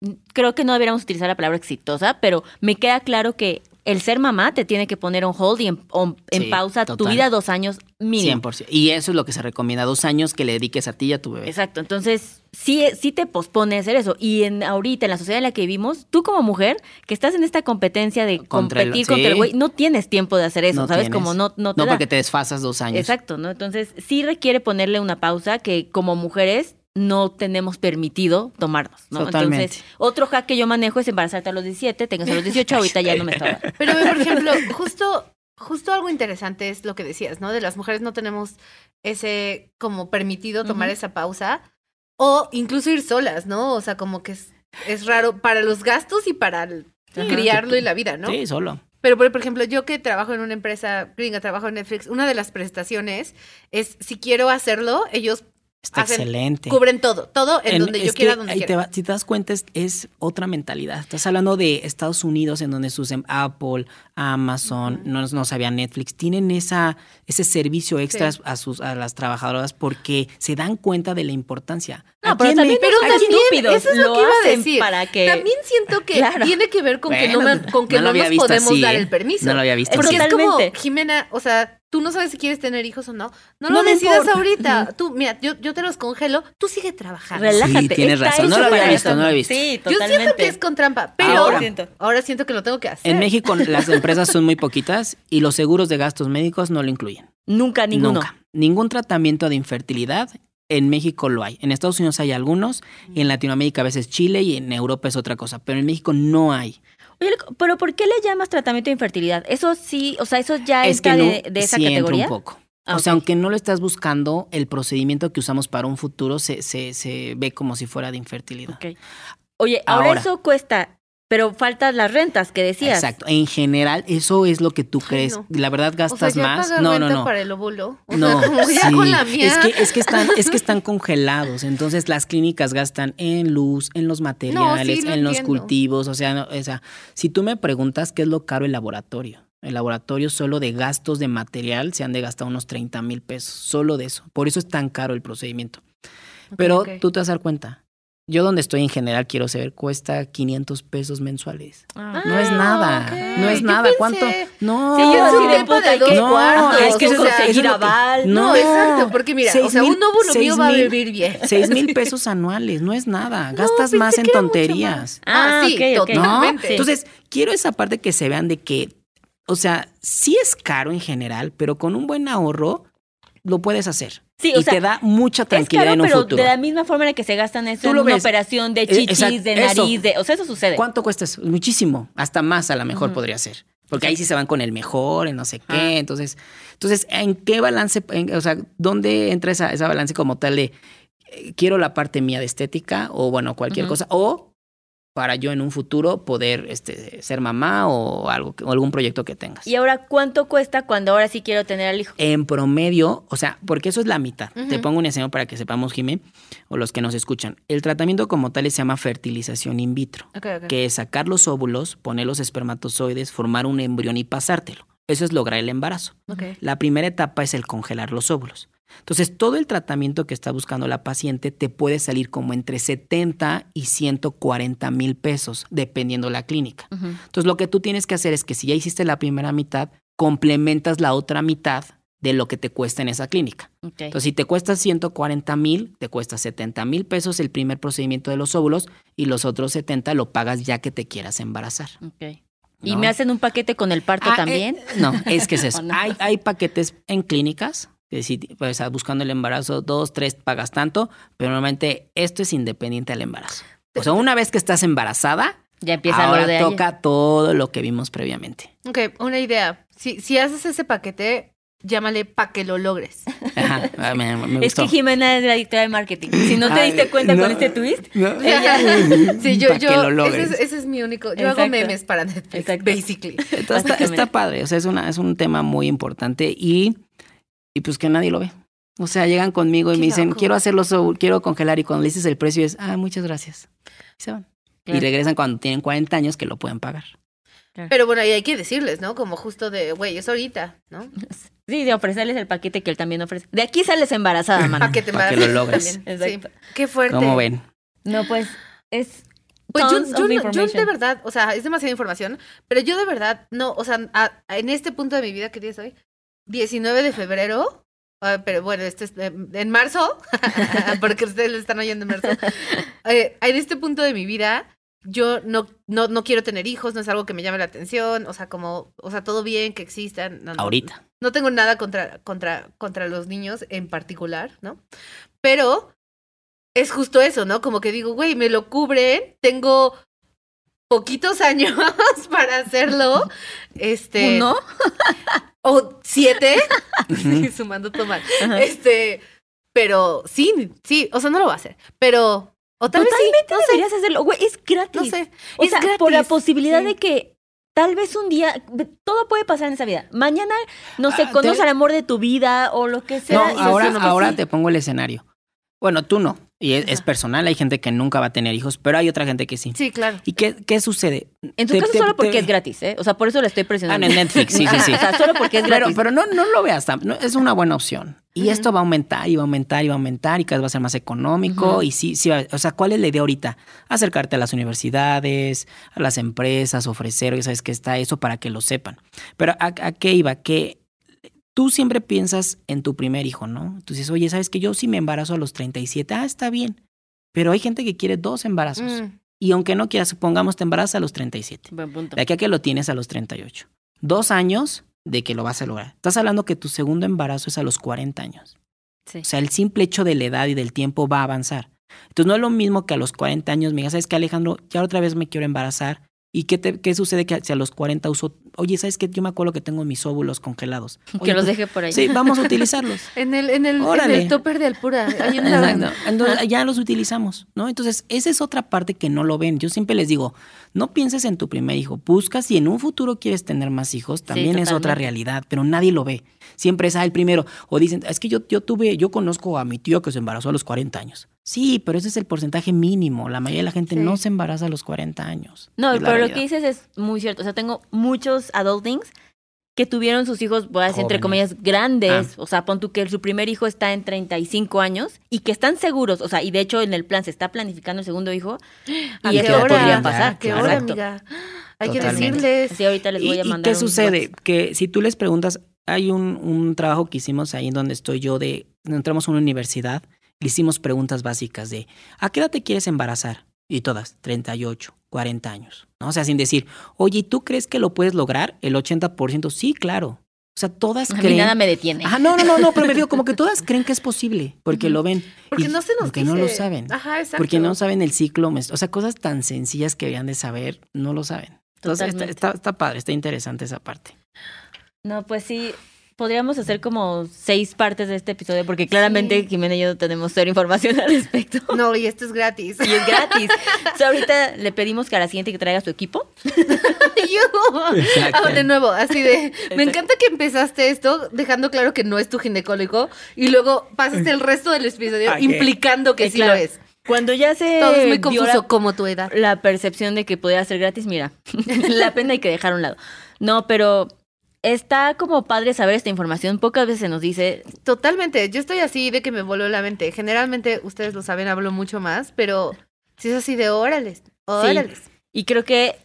mm, creo que no deberíamos utilizar la palabra exitosa, pero me queda claro que el ser mamá te tiene que poner on hold y en, on- en pausa tu vida dos años mínimo. 100%. Y eso es lo que se recomienda, dos años que le dediques a ti y a tu bebé. Exacto, entonces sí, sí te pospone hacer eso. Y en ahorita, en la sociedad en la que vivimos, tú como mujer, que estás en esta competencia de Contra el- competir contra el sí. güey, no tienes tiempo de hacer eso, No ¿sabes? tienes. Como no, no te No da. porque te desfasas dos años. Exacto, ¿no? Entonces sí requiere ponerle una pausa que como mujeres no tenemos permitido tomarnos, ¿no? Totalmente. Entonces, otro hack que yo manejo es embarazarte a los 17, tengas a los 18, ahorita ya no me está. Pero, por ejemplo, justo, justo algo interesante es lo que decías, ¿no? De las mujeres no tenemos ese como permitido tomar esa pausa o incluso ir solas, ¿no? O sea, como que es, es raro para los gastos y para el Sí. criarlo y la vida, ¿no? Sí, solo. Pero, por por ejemplo, yo que trabajo en una empresa gringa, trabajo en Netflix, una de las prestaciones es, si quiero hacerlo, ellos Está hacen- excelente. cubren todo, todo en, En- donde yo quiera, que donde ahí te quiera. va- si te das cuenta, es, es otra mentalidad. Estás hablando de Estados Unidos, en donde se usan Apple, Amazon, no, no sabía Netflix. Tienen esa, ese servicio extra Sí. a, sus, a las trabajadoras porque se dan cuenta de la importancia. No, pero también Pero también, estúpidos eso es lo lo que iba a decir. para que- También siento que Claro. tiene que ver con que no, con que no no, nos visto podemos así, dar ¿eh? el permiso. No lo había visto Porque así. es como, Totalmente. Jimena, o sea, tú no sabes si quieres tener hijos o no. No, No lo decidas importa. ahorita. Tú, mira, yo, yo te los congelo, tú sigue trabajando. Relájate. Sí, tienes está razón. No lo había visto, no lo había visto. Sí, Yo siento que es con trampa, pero Ahora. ahora, siento que lo tengo que hacer. En México las empresas son muy poquitas y los seguros de gastos médicos no lo incluyen. Nunca ninguno. Nunca. Ningún tratamiento de infertilidad en México lo hay. En Estados Unidos hay algunos, y en Latinoamérica a veces Chile y en Europa es otra cosa, pero en México no hay. Pero ¿por qué le llamas tratamiento de infertilidad? Eso sí, o sea, eso ya es que entra no, de, de esa sí entra categoría. un poco. Ah, o sea, aunque no lo estás buscando, el procedimiento que usamos para un futuro se, se, se ve como si fuera de infertilidad. Ok. Oye, ahora, Ahora. eso cuesta, pero faltan las rentas que decías. Exacto. En general, eso es lo que tú Ay, crees. no. La verdad o sea, gastas ya más. No, no, renta no. para el óvulo. O No, sea, como ya sí. con la mía. Es que, es que están, es que están congelados. Entonces las clínicas gastan en luz, en los materiales, lo en los cultivos. O sea, no- o sea, si tú me preguntas qué es lo caro el laboratorio. El laboratorio solo de gastos de material se han de gastar unos 30 mil pesos. Solo de eso. Por eso es tan caro el procedimiento. Pero tú te vas a dar cuenta. Yo donde estoy en general, quiero saber, cuesta 500 pesos mensuales. Ah. No es nada. No es nada. pensé- ¿Cuánto? No. Sí, yo un de puta, que- No, cuartos, hay que o sea, conseguir eso es lo que- aval. No, No. exacto, porque mira, o sea, mil- un óvulo mío va a vivir bien. Seis mil pesos anuales, no es nada. Gastas más en tonterías. Ah, sí, ok. ¿No? totalmente. Entonces, quiero esa parte que se vean de que, o sea, sí es caro en general, pero con un buen ahorro lo puedes hacer. Sí, o y sea, te da mucha Es tranquilidad caro, en un pero futuro. de la misma forma en la que se gastan eso en una ves. operación de Eh, chichis, exacto, de eso. nariz, de, o sea, eso sucede. ¿Cuánto cuesta eso? Muchísimo. Hasta más a lo mejor podría ser. Porque ahí sí se van con el mejor, en no sé qué. Ah. Entonces, entonces, ¿en qué balance, en- o sea, dónde entra esa, esa balance como tal de eh, quiero la parte mía de estética o bueno, cualquier cosa? O para yo en un futuro poder este, ser mamá o algo o algún proyecto que tengas. Y ahora, ¿cuánto cuesta cuando ahora sí quiero tener al hijo? En promedio, o sea, porque eso es la mitad. Te pongo un ejemplo para que sepamos, Jimé, o los que nos escuchan. El tratamiento como tal se llama fertilización in vitro que es sacar los óvulos, poner los espermatozoides, formar un embrión y pasártelo. Eso es lograr el embarazo. La primera etapa es el congelar los óvulos. Entonces, todo el tratamiento que está buscando la paciente te puede salir como entre 70 y 140 mil pesos, dependiendo la clínica. Entonces, lo que tú tienes que hacer es que si ya hiciste la primera mitad, complementas la otra mitad de lo que te cuesta en esa clínica. Entonces, si te cuesta 140 mil, te cuesta 70 mil pesos el primer procedimiento de los óvulos y los otros 70 lo pagas ya que te quieras embarazar. Ok. ¿Y me hacen un paquete con el parto Ah, también? eh, no, es que es eso. ¿O no? hay, hay paquetes en clínicas. Que si pues, buscando el embarazo, dos, tres, pagas tanto, pero normalmente esto es independiente del embarazo. O sea, una vez que estás embarazada, ya empieza ahora lo de toca todo lo que vimos previamente. Ok, una idea. Si, si haces ese paquete, llámale pa' que lo logres. Ajá, me, me Es que Jimena es la directora de marketing. Si no te Ay, diste cuenta no. con este twist, No. Sí, yo, Pa' que lo ese logres. es, ese es mi único. Yo hago memes para Netflix, Exacto. basically. Entonces, está, Básicamente. está padre, o sea, es, una, es un tema muy importante y, y pues que nadie lo ve. O sea, llegan conmigo y Qué me dicen, loco. quiero hacerlo, quiero congelar y cuando le dices el precio es, ah, muchas gracias. Y se van. Y regresan cuando tienen 40 años que lo pueden pagar. Pero bueno, ahí hay que decirles, ¿no? Como justo de, güey, es ahorita, ¿no? sí, de ofrecerles el paquete que él también ofrece. De aquí sales embarazada, mano. Para que te que lo logres. Exacto. Sí. Qué fuerte. ¿Cómo ven? No, pues es Pues yo, yo no- yo de verdad, o sea, es demasiada información, pero yo de verdad, no, o sea, a- a- en este punto de mi vida, ¿qué día es hoy? 19 de febrero, ah, pero bueno, este es eh, en marzo, porque ustedes lo están oyendo en marzo. Eh, en este punto de mi vida, yo no, no, no quiero tener hijos, no es algo que me llame la atención, o sea, como, o sea, todo bien que existan. no, no, Ahorita. no tengo nada contra, contra, contra los niños en particular, ¿no? Pero es justo eso, ¿no? Como que digo, güey, me lo cubren, tengo poquitos años para hacerlo. Este. ¿Uno? O siete. Sí, sumando todo mal. Este. Pero sí, sí, o sea, no lo voy a hacer. Pero. O tal vez sí, Totalmente no sé, deberías hacerlo. Güey, es gratis. no sé. O es sea, gratis. por la posibilidad sí. de que tal vez un día, todo puede pasar en esa vida. Mañana, no sé, Ah, conoces te- al amor de tu vida o lo que sea. No, y dices, ahora, "No, ahora sí". te pongo el escenario. Bueno, tú no. Y es, personal, hay gente que nunca va a tener hijos, pero hay otra gente que sí. Sí, claro. ¿Y qué, qué sucede? En tu Te- caso te- solo porque te- es gratis, ¿eh? O sea, por eso le estoy Ah, presionando. en Netflix, sí, sí, sí. O sea, solo porque es Pero, gratis. pero no, no lo veas tan, no, es una buena opción. Y esto va a aumentar y va a aumentar y va a aumentar y cada vez va a ser más económico. Y sí, sí, va- o sea, ¿cuál es la idea ahorita? Acercarte a las universidades, a las empresas, ofrecer, sabes que está eso para que lo sepan. Pero ¿a, a qué iba? Que tú siempre piensas en tu primer hijo, ¿no? Tú dices, oye, ¿sabes que yo sí me embarazo a los 37? Ah, está bien. Pero hay gente que quiere dos embarazos. Mm. Y aunque no quieras, supongamos te embarazas a los 37. Buen punto. De aquí a que lo tienes a los 38. Dos años de que lo vas a lograr. Estás hablando que tu segundo embarazo es a los 40 años. Sí. O sea, el simple hecho de la edad y del tiempo va a avanzar. Entonces no es lo mismo que a los 40 años me digas, ¿sabes qué, Alejandro? Ya otra vez me quiero embarazar. ¿Y qué, te- qué sucede que si a los 40 uso, oye, ¿sabes qué? Yo me acuerdo que tengo mis óvulos congelados. que los pues, deje por ahí. Sí, vamos a utilizarlos. En el, en el, en Órale. el topper de Alpura. Hay una- Exacto. Entonces ya los utilizamos, ¿no? Entonces, esa es otra parte que no lo ven. Yo siempre les digo, no pienses en tu primer hijo, busca si en un futuro quieres tener más hijos, también es otra realidad, pero nadie lo ve. Siempre es ah, el primero. O dicen, es que yo, yo tuve, yo conozco a mi tío que se embarazó a los 40 años. Sí, pero ese es el porcentaje mínimo. La mayoría de la gente Sí. no se embaraza a los 40 años. No, pero lo que dices es muy cierto. O sea, tengo muchos adultings que tuvieron sus hijos, voy a decir entre comillas, grandes. Ah. O sea, pon tú que su primer hijo está en 35 años y que están seguros. O sea, y de hecho en el plan se está planificando el segundo hijo. ¿A Y qué esto hora? podría pasar. ¿A qué hora, Exacto. amiga? Hay que decirles. Así ahorita les voy ¿Y, a y mandar qué un sucede? WhatsApp. Que si tú les preguntas, hay un, un trabajo que hicimos ahí en donde estoy yo de, entramos a una universidad, le hicimos preguntas básicas de, ¿a qué edad te quieres embarazar? Y todas, 38, 40 años, ¿no? O sea, sin decir, oye, ¿y ¿tú crees que lo puedes lograr? El 80%, sí, claro. O sea, todas A mí creen... nada me detiene. Ajá, no, no, no, no, pero me digo, como que todas creen que es posible, porque lo ven. Porque Y- no se nos Porque no lo saben. Ajá, exacto. Porque no saben el ciclo, mes- o sea, cosas tan sencillas que deberían de saber, no lo saben. Entonces, está, Totalmente. está, está padre, está interesante esa parte. No, pues sí. Podríamos hacer como seis partes de este episodio porque claramente Sí. Jimena y yo no tenemos cero información al respecto. No, y esto es gratis. Y es gratis. O sea, ahorita le pedimos que a la siguiente que traiga su equipo. Yo. Ah, de nuevo, así de. Me encanta que empezaste esto dejando claro que no es tu ginecólogo y luego pasaste el resto del episodio implicando que Eh, sí claro. lo es. Cuando ya se Todo es muy confuso la, como tu edad. la percepción de que podía ser gratis, mira, la pena hay que dejar a un lado. No, pero está como padre saber esta información. Pocas veces se nos dice, Totalmente. Yo estoy así de que me voló la mente. Generalmente, ustedes lo saben, hablo mucho más, pero si es así de órales, órales. y creo que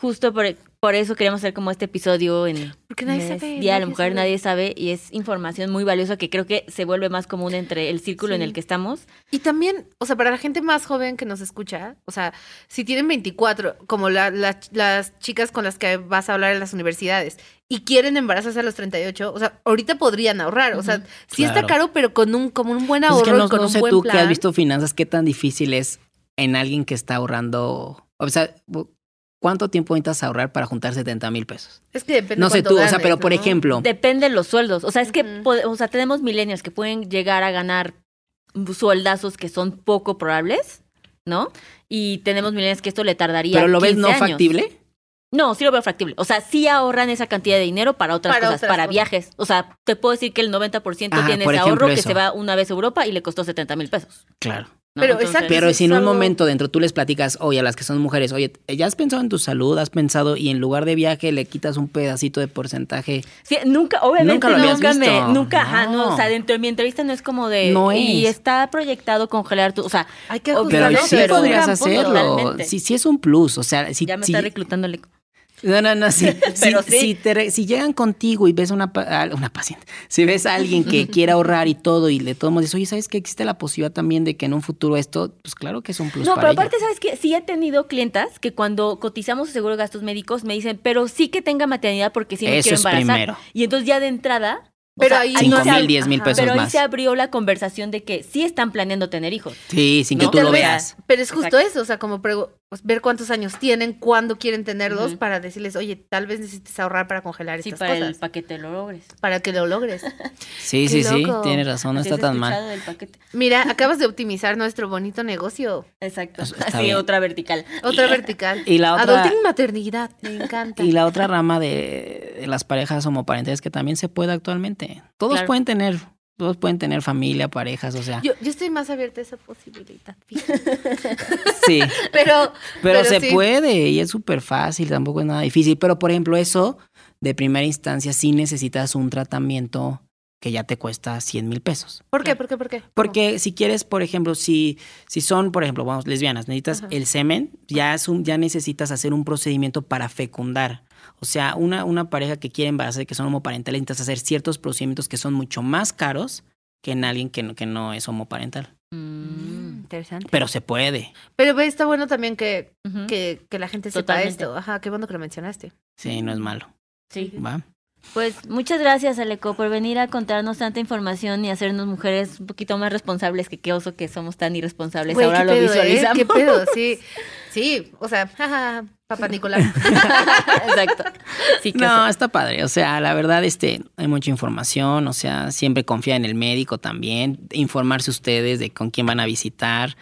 justo por, por eso queríamos hacer como este episodio en Porque nadie mes, sabe. Día de la Mujer, sabe. nadie sabe, y es información muy valiosa que creo que se vuelve más común entre el círculo en el que estamos. Y también, o sea, para la gente más joven que nos escucha, o sea, si tienen 24, como la- la- las chicas con las que vas a hablar en las universidades, y quieren embarazarse a los 38, o sea, ahorita podrían ahorrar. O sea, sí está caro, pero con un, como un buen Pues ahorro es que no, y con no un sé buen tú plan. que has visto finanzas, qué tan difícil es en alguien que está ahorrando. O sea, ¿cuánto tiempo necesitas ahorrar para juntar 70 mil pesos? Es que depende No sé tú, o sea, pero por ejemplo, Depende de los sueldos. O sea, es que, o sea, tenemos milenios que pueden llegar a ganar sueldazos que son poco probables, ¿no? Y tenemos milenios que esto le tardaría. pero lo ves 15 no años. factible. No, sí lo veo factible. O sea, sí ahorran esa cantidad de dinero para otras Para cosas, otras para cosas. viajes. O sea, te puedo decir que el 90% Ah, tiene por ese ahorro que se va una vez a Europa y le costó 70 mil pesos. Claro. ¿no? Pero, Entonces- exacto. Pero si en un algo- momento dentro tú les platicas, oye, a las que son mujeres, oye, ¿ya has pensado en tu salud? ¿Has pensado y en lugar de viaje le quitas un pedacito de porcentaje? Sí, nunca, obviamente, Nunca lo nunca, me, visto. nunca, ajá, no, No. o sea, dentro de mi entrevista no es como de, No y es. está proyectado congelar tu, o sea, Hay que ajustarlo, Pero no, sí pero- podrías hacerlo. Totalmente. Sí, sí es un plus. O sea, si, ya me si- está reclutando el eco. No, no, no, sí. Pero si, sí. Si, te re- si llegan contigo y ves una, pa- a- una paciente, si ves a alguien que quiere ahorrar y todo y le todo el mundo dice, oye, ¿sabes que existe la posibilidad también de que en un futuro esto, pues claro que es un plus No, para pero ella. aparte, ¿sabes qué? Sí he tenido clientas que cuando cotizamos su seguro de gastos médicos me dicen, pero sí que tenga maternidad porque sí me Eso quiero es embarazar. primero. Y entonces ya de entrada... o Pero sea, ahí ahí no se Cinco se- mil, ab- diez mil Ajá. pesos Pero ahí más. se abrió la conversación de que sí están planeando tener hijos. Sí, sin que tú lo veas. Pero es justo Exacto. eso, o sea, como pues, ver cuántos años tienen, cuándo quieren tenerlos, Ujú. para decirles, oye, tal vez necesites ahorrar para congelar Sí, estas para cosas. el paquete lo logres. Para que lo logres. Sí, Qué sí, sí, tienes razón, no ¿Sí está tan mal. Mira, acabas de optimizar nuestro bonito negocio. Exacto. Está Así, bien. otra vertical. Otra vertical. y la otra- Adulting maternidad. Me encanta. Y la otra rama de, de las parejas homoparentales que también se puede actualmente. Todos Claro. pueden tener, todos pueden tener familia, parejas, o sea, Yo, yo estoy más abierta a esa posibilidad. sí. Pero, Pero, Pero se sí. puede y es súper fácil, tampoco es nada difícil. Pero, por ejemplo, eso de primera instancia sí necesitas un tratamiento que ya te cuesta 100 mil pesos. ¿por qué? ¿Por qué? ¿Por qué? Porque si quieres, por ejemplo, si, si son, por ejemplo, vamos, lesbianas, necesitas Ajá. el semen, ya, es un- ya necesitas hacer un procedimiento para fecundar. O sea, una, una pareja que quiere embarazar, que son homoparentales, necesitas hacer ciertos procedimientos que son mucho más caros que en alguien que no, que no es homoparental. Mm, interesante. Pero se puede. Pero ve, está bueno también que, que, que la gente sepa Totalmente. esto. Ajá, qué bueno que lo mencionaste. Sí, no es malo. Sí. ¿Va? Pues muchas gracias, Aleco, por venir a contarnos tanta información y hacernos mujeres un poquito más responsables que qué oso que somos tan irresponsables. Güey, Ahora qué lo pedo, ¿eh? visualizamos. ¿Qué pedo? Sí, sí, o sea, jaja, papá Nicolás. Exacto. Sí, No, está padre. O sea, la verdad, este, hay mucha información. O sea, siempre confía en el médico también. Informarse ustedes de con quién van a visitar.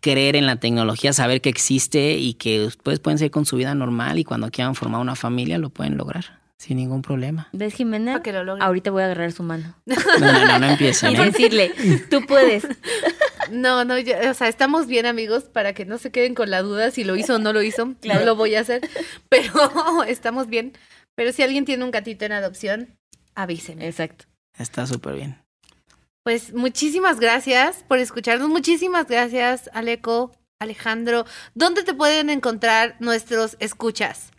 Creer en la tecnología, saber que existe y que ustedes pueden seguir con su vida normal y cuando quieran formar una familia lo pueden lograr sin ningún problema. ¿Ves, Jimena? Que lo. Ahorita voy a agarrar su mano No, no, no, no empiecen. y ¿eh? decirle, tú puedes. No, no, ya, o sea, estamos bien amigos para que no se queden con la duda si lo hizo o no lo hizo. Claro. No lo voy a hacer, pero estamos bien. Pero si alguien tiene un gatito en adopción, avísenme. Exacto. Está súper bien. Pues muchísimas gracias por escucharnos. Muchísimas gracias, Aleco, Alejandro. ¿Dónde te pueden encontrar nuestros escuchas?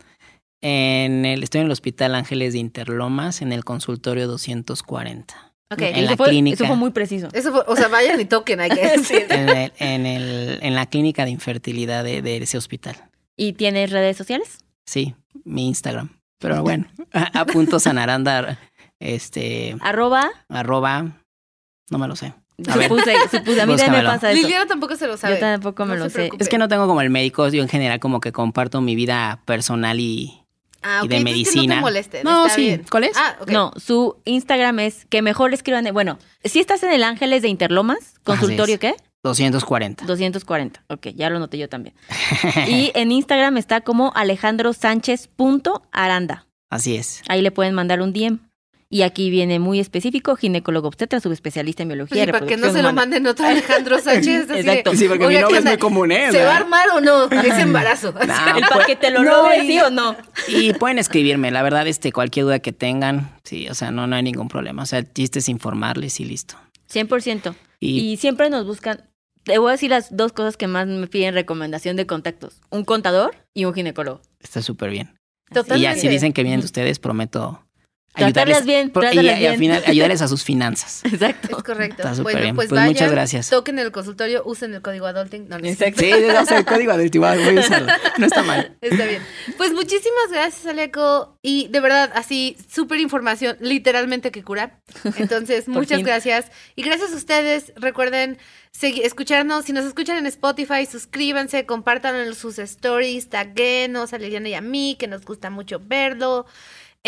En el, estoy en el Hospital Ángeles de Interlomas, en el consultorio 240. En eso, la fue, clínica. eso fue muy preciso. Eso fue, o sea, vayan y toquen, hay que decir. En, el- en, el- en la clínica de infertilidad de, de ese hospital. ¿Y tienes redes sociales? Sí, mi Instagram. Pero bueno, a, a punto sanaranda, este, Arroba. arroba, no me lo sé. A. Supuse, supuse. A mí también me pasa eso. Liliana tampoco se lo sabe. Yo tampoco me No lo sé. preocupe. Es que no tengo como el médico, yo en general como que comparto mi vida personal y... Ah, y ok, de medicina. Que no te No, está sí, bien. ¿cuál es? Ah, ok. No, su Instagram es que mejor escriban. de- Bueno, si estás en el Ángeles de Interlomas, consultorio. ¿qué? 240. 240. Ok, ya lo noté yo también. Y en Instagram está como alejandrosánchez.aranda. Así es. Ahí le pueden mandar un DM. Y aquí viene muy específico, ginecólogo obstetra, subespecialista en biología. Sí, y para que no se lo humana. manden otro Alejandro Sánchez. así de, Exacto. Sí, porque "Oiga, mi nombre ¿qué es muy común, ¿eh? ¿Se va a armar o no ese embarazo? No, El paquete lo No, logre, y- sí o no. Y pueden escribirme, la verdad, este, cualquier duda que tengan, sí, o sea, no, no hay ningún problema. O sea, el chiste es informarles y listo. 100%. Y, Y siempre nos buscan. Te voy a decir las dos cosas que más me piden recomendación de contactos: un contador y un ginecólogo. está súper bien. Totalmente. Y ya si dicen que vienen de ustedes, prometo Tratarlas bien, pro- y, al final ayudarles a sus finanzas. Exacto. Es correcto. Está súper bueno, bien. pues, Pues vayan, muchas gracias. Toquen el consultorio, usen el código adulting. No, no Exacto. Sí, a el código del voy a usarlo. No está mal. Está bien. Pues muchísimas gracias, Aleco. Y de verdad, así, súper información, literalmente que cura. Entonces, muchas fin. gracias. Y gracias a ustedes. Recuerden escucharnos. Si nos escuchan en Spotify, suscríbanse, compartan sus stories, taguenos a Liliana y a mí, que nos gusta mucho verlo.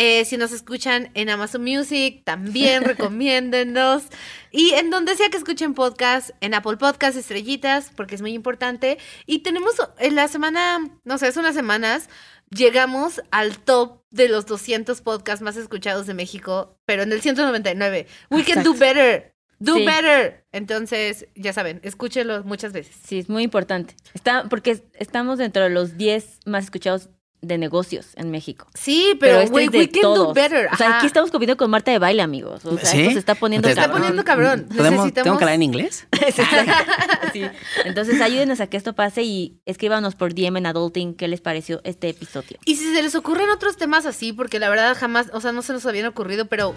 Eh, si nos escuchan en Amazon Music, también recomiéndennos. Y en donde sea que escuchen podcast, en Apple Podcast, estrellitas, porque es muy importante. Y tenemos en la semana, no sé, hace unas semanas, llegamos al top de los 200 podcasts más escuchados de México, pero en el 199. We can do better. Do Sí. better. Entonces, ya saben, escúchenlo muchas veces. Sí, es muy importante. Está, porque es- estamos dentro de los 10 más escuchados de negocios en México. Sí, pero, este we, es de we can do better. O sea, aquí estamos compitiendo con Marta de baile, amigos. O sea, ¿Sí? esto se está poniendo ¿Te está cabrón. poniendo cabrón. ¿Podemos, ¿Tengo Necesitamos- que hablar en inglés? Sí. Entonces, ayúdenos a que esto pase y escríbanos por DM en Adulting qué les pareció este episodio. Y si se les ocurren otros temas así, porque la verdad jamás, o sea, no se nos habían ocurrido, pero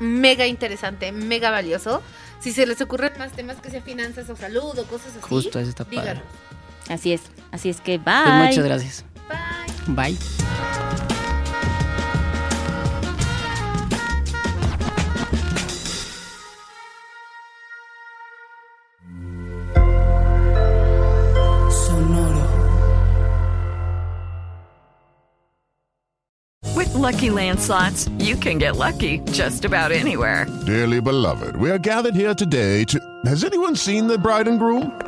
mega interesante, mega valioso. Si se les ocurren más temas que sea finanzas o salud o cosas así, Justo, eso está padre. díganos. Así es. Así es que bye. Pues muchas gracias. Bye. Bye. Lucky landslots, you can get lucky just about anywhere. Dearly beloved, we are gathered here today to. Has anyone seen the bride and groom?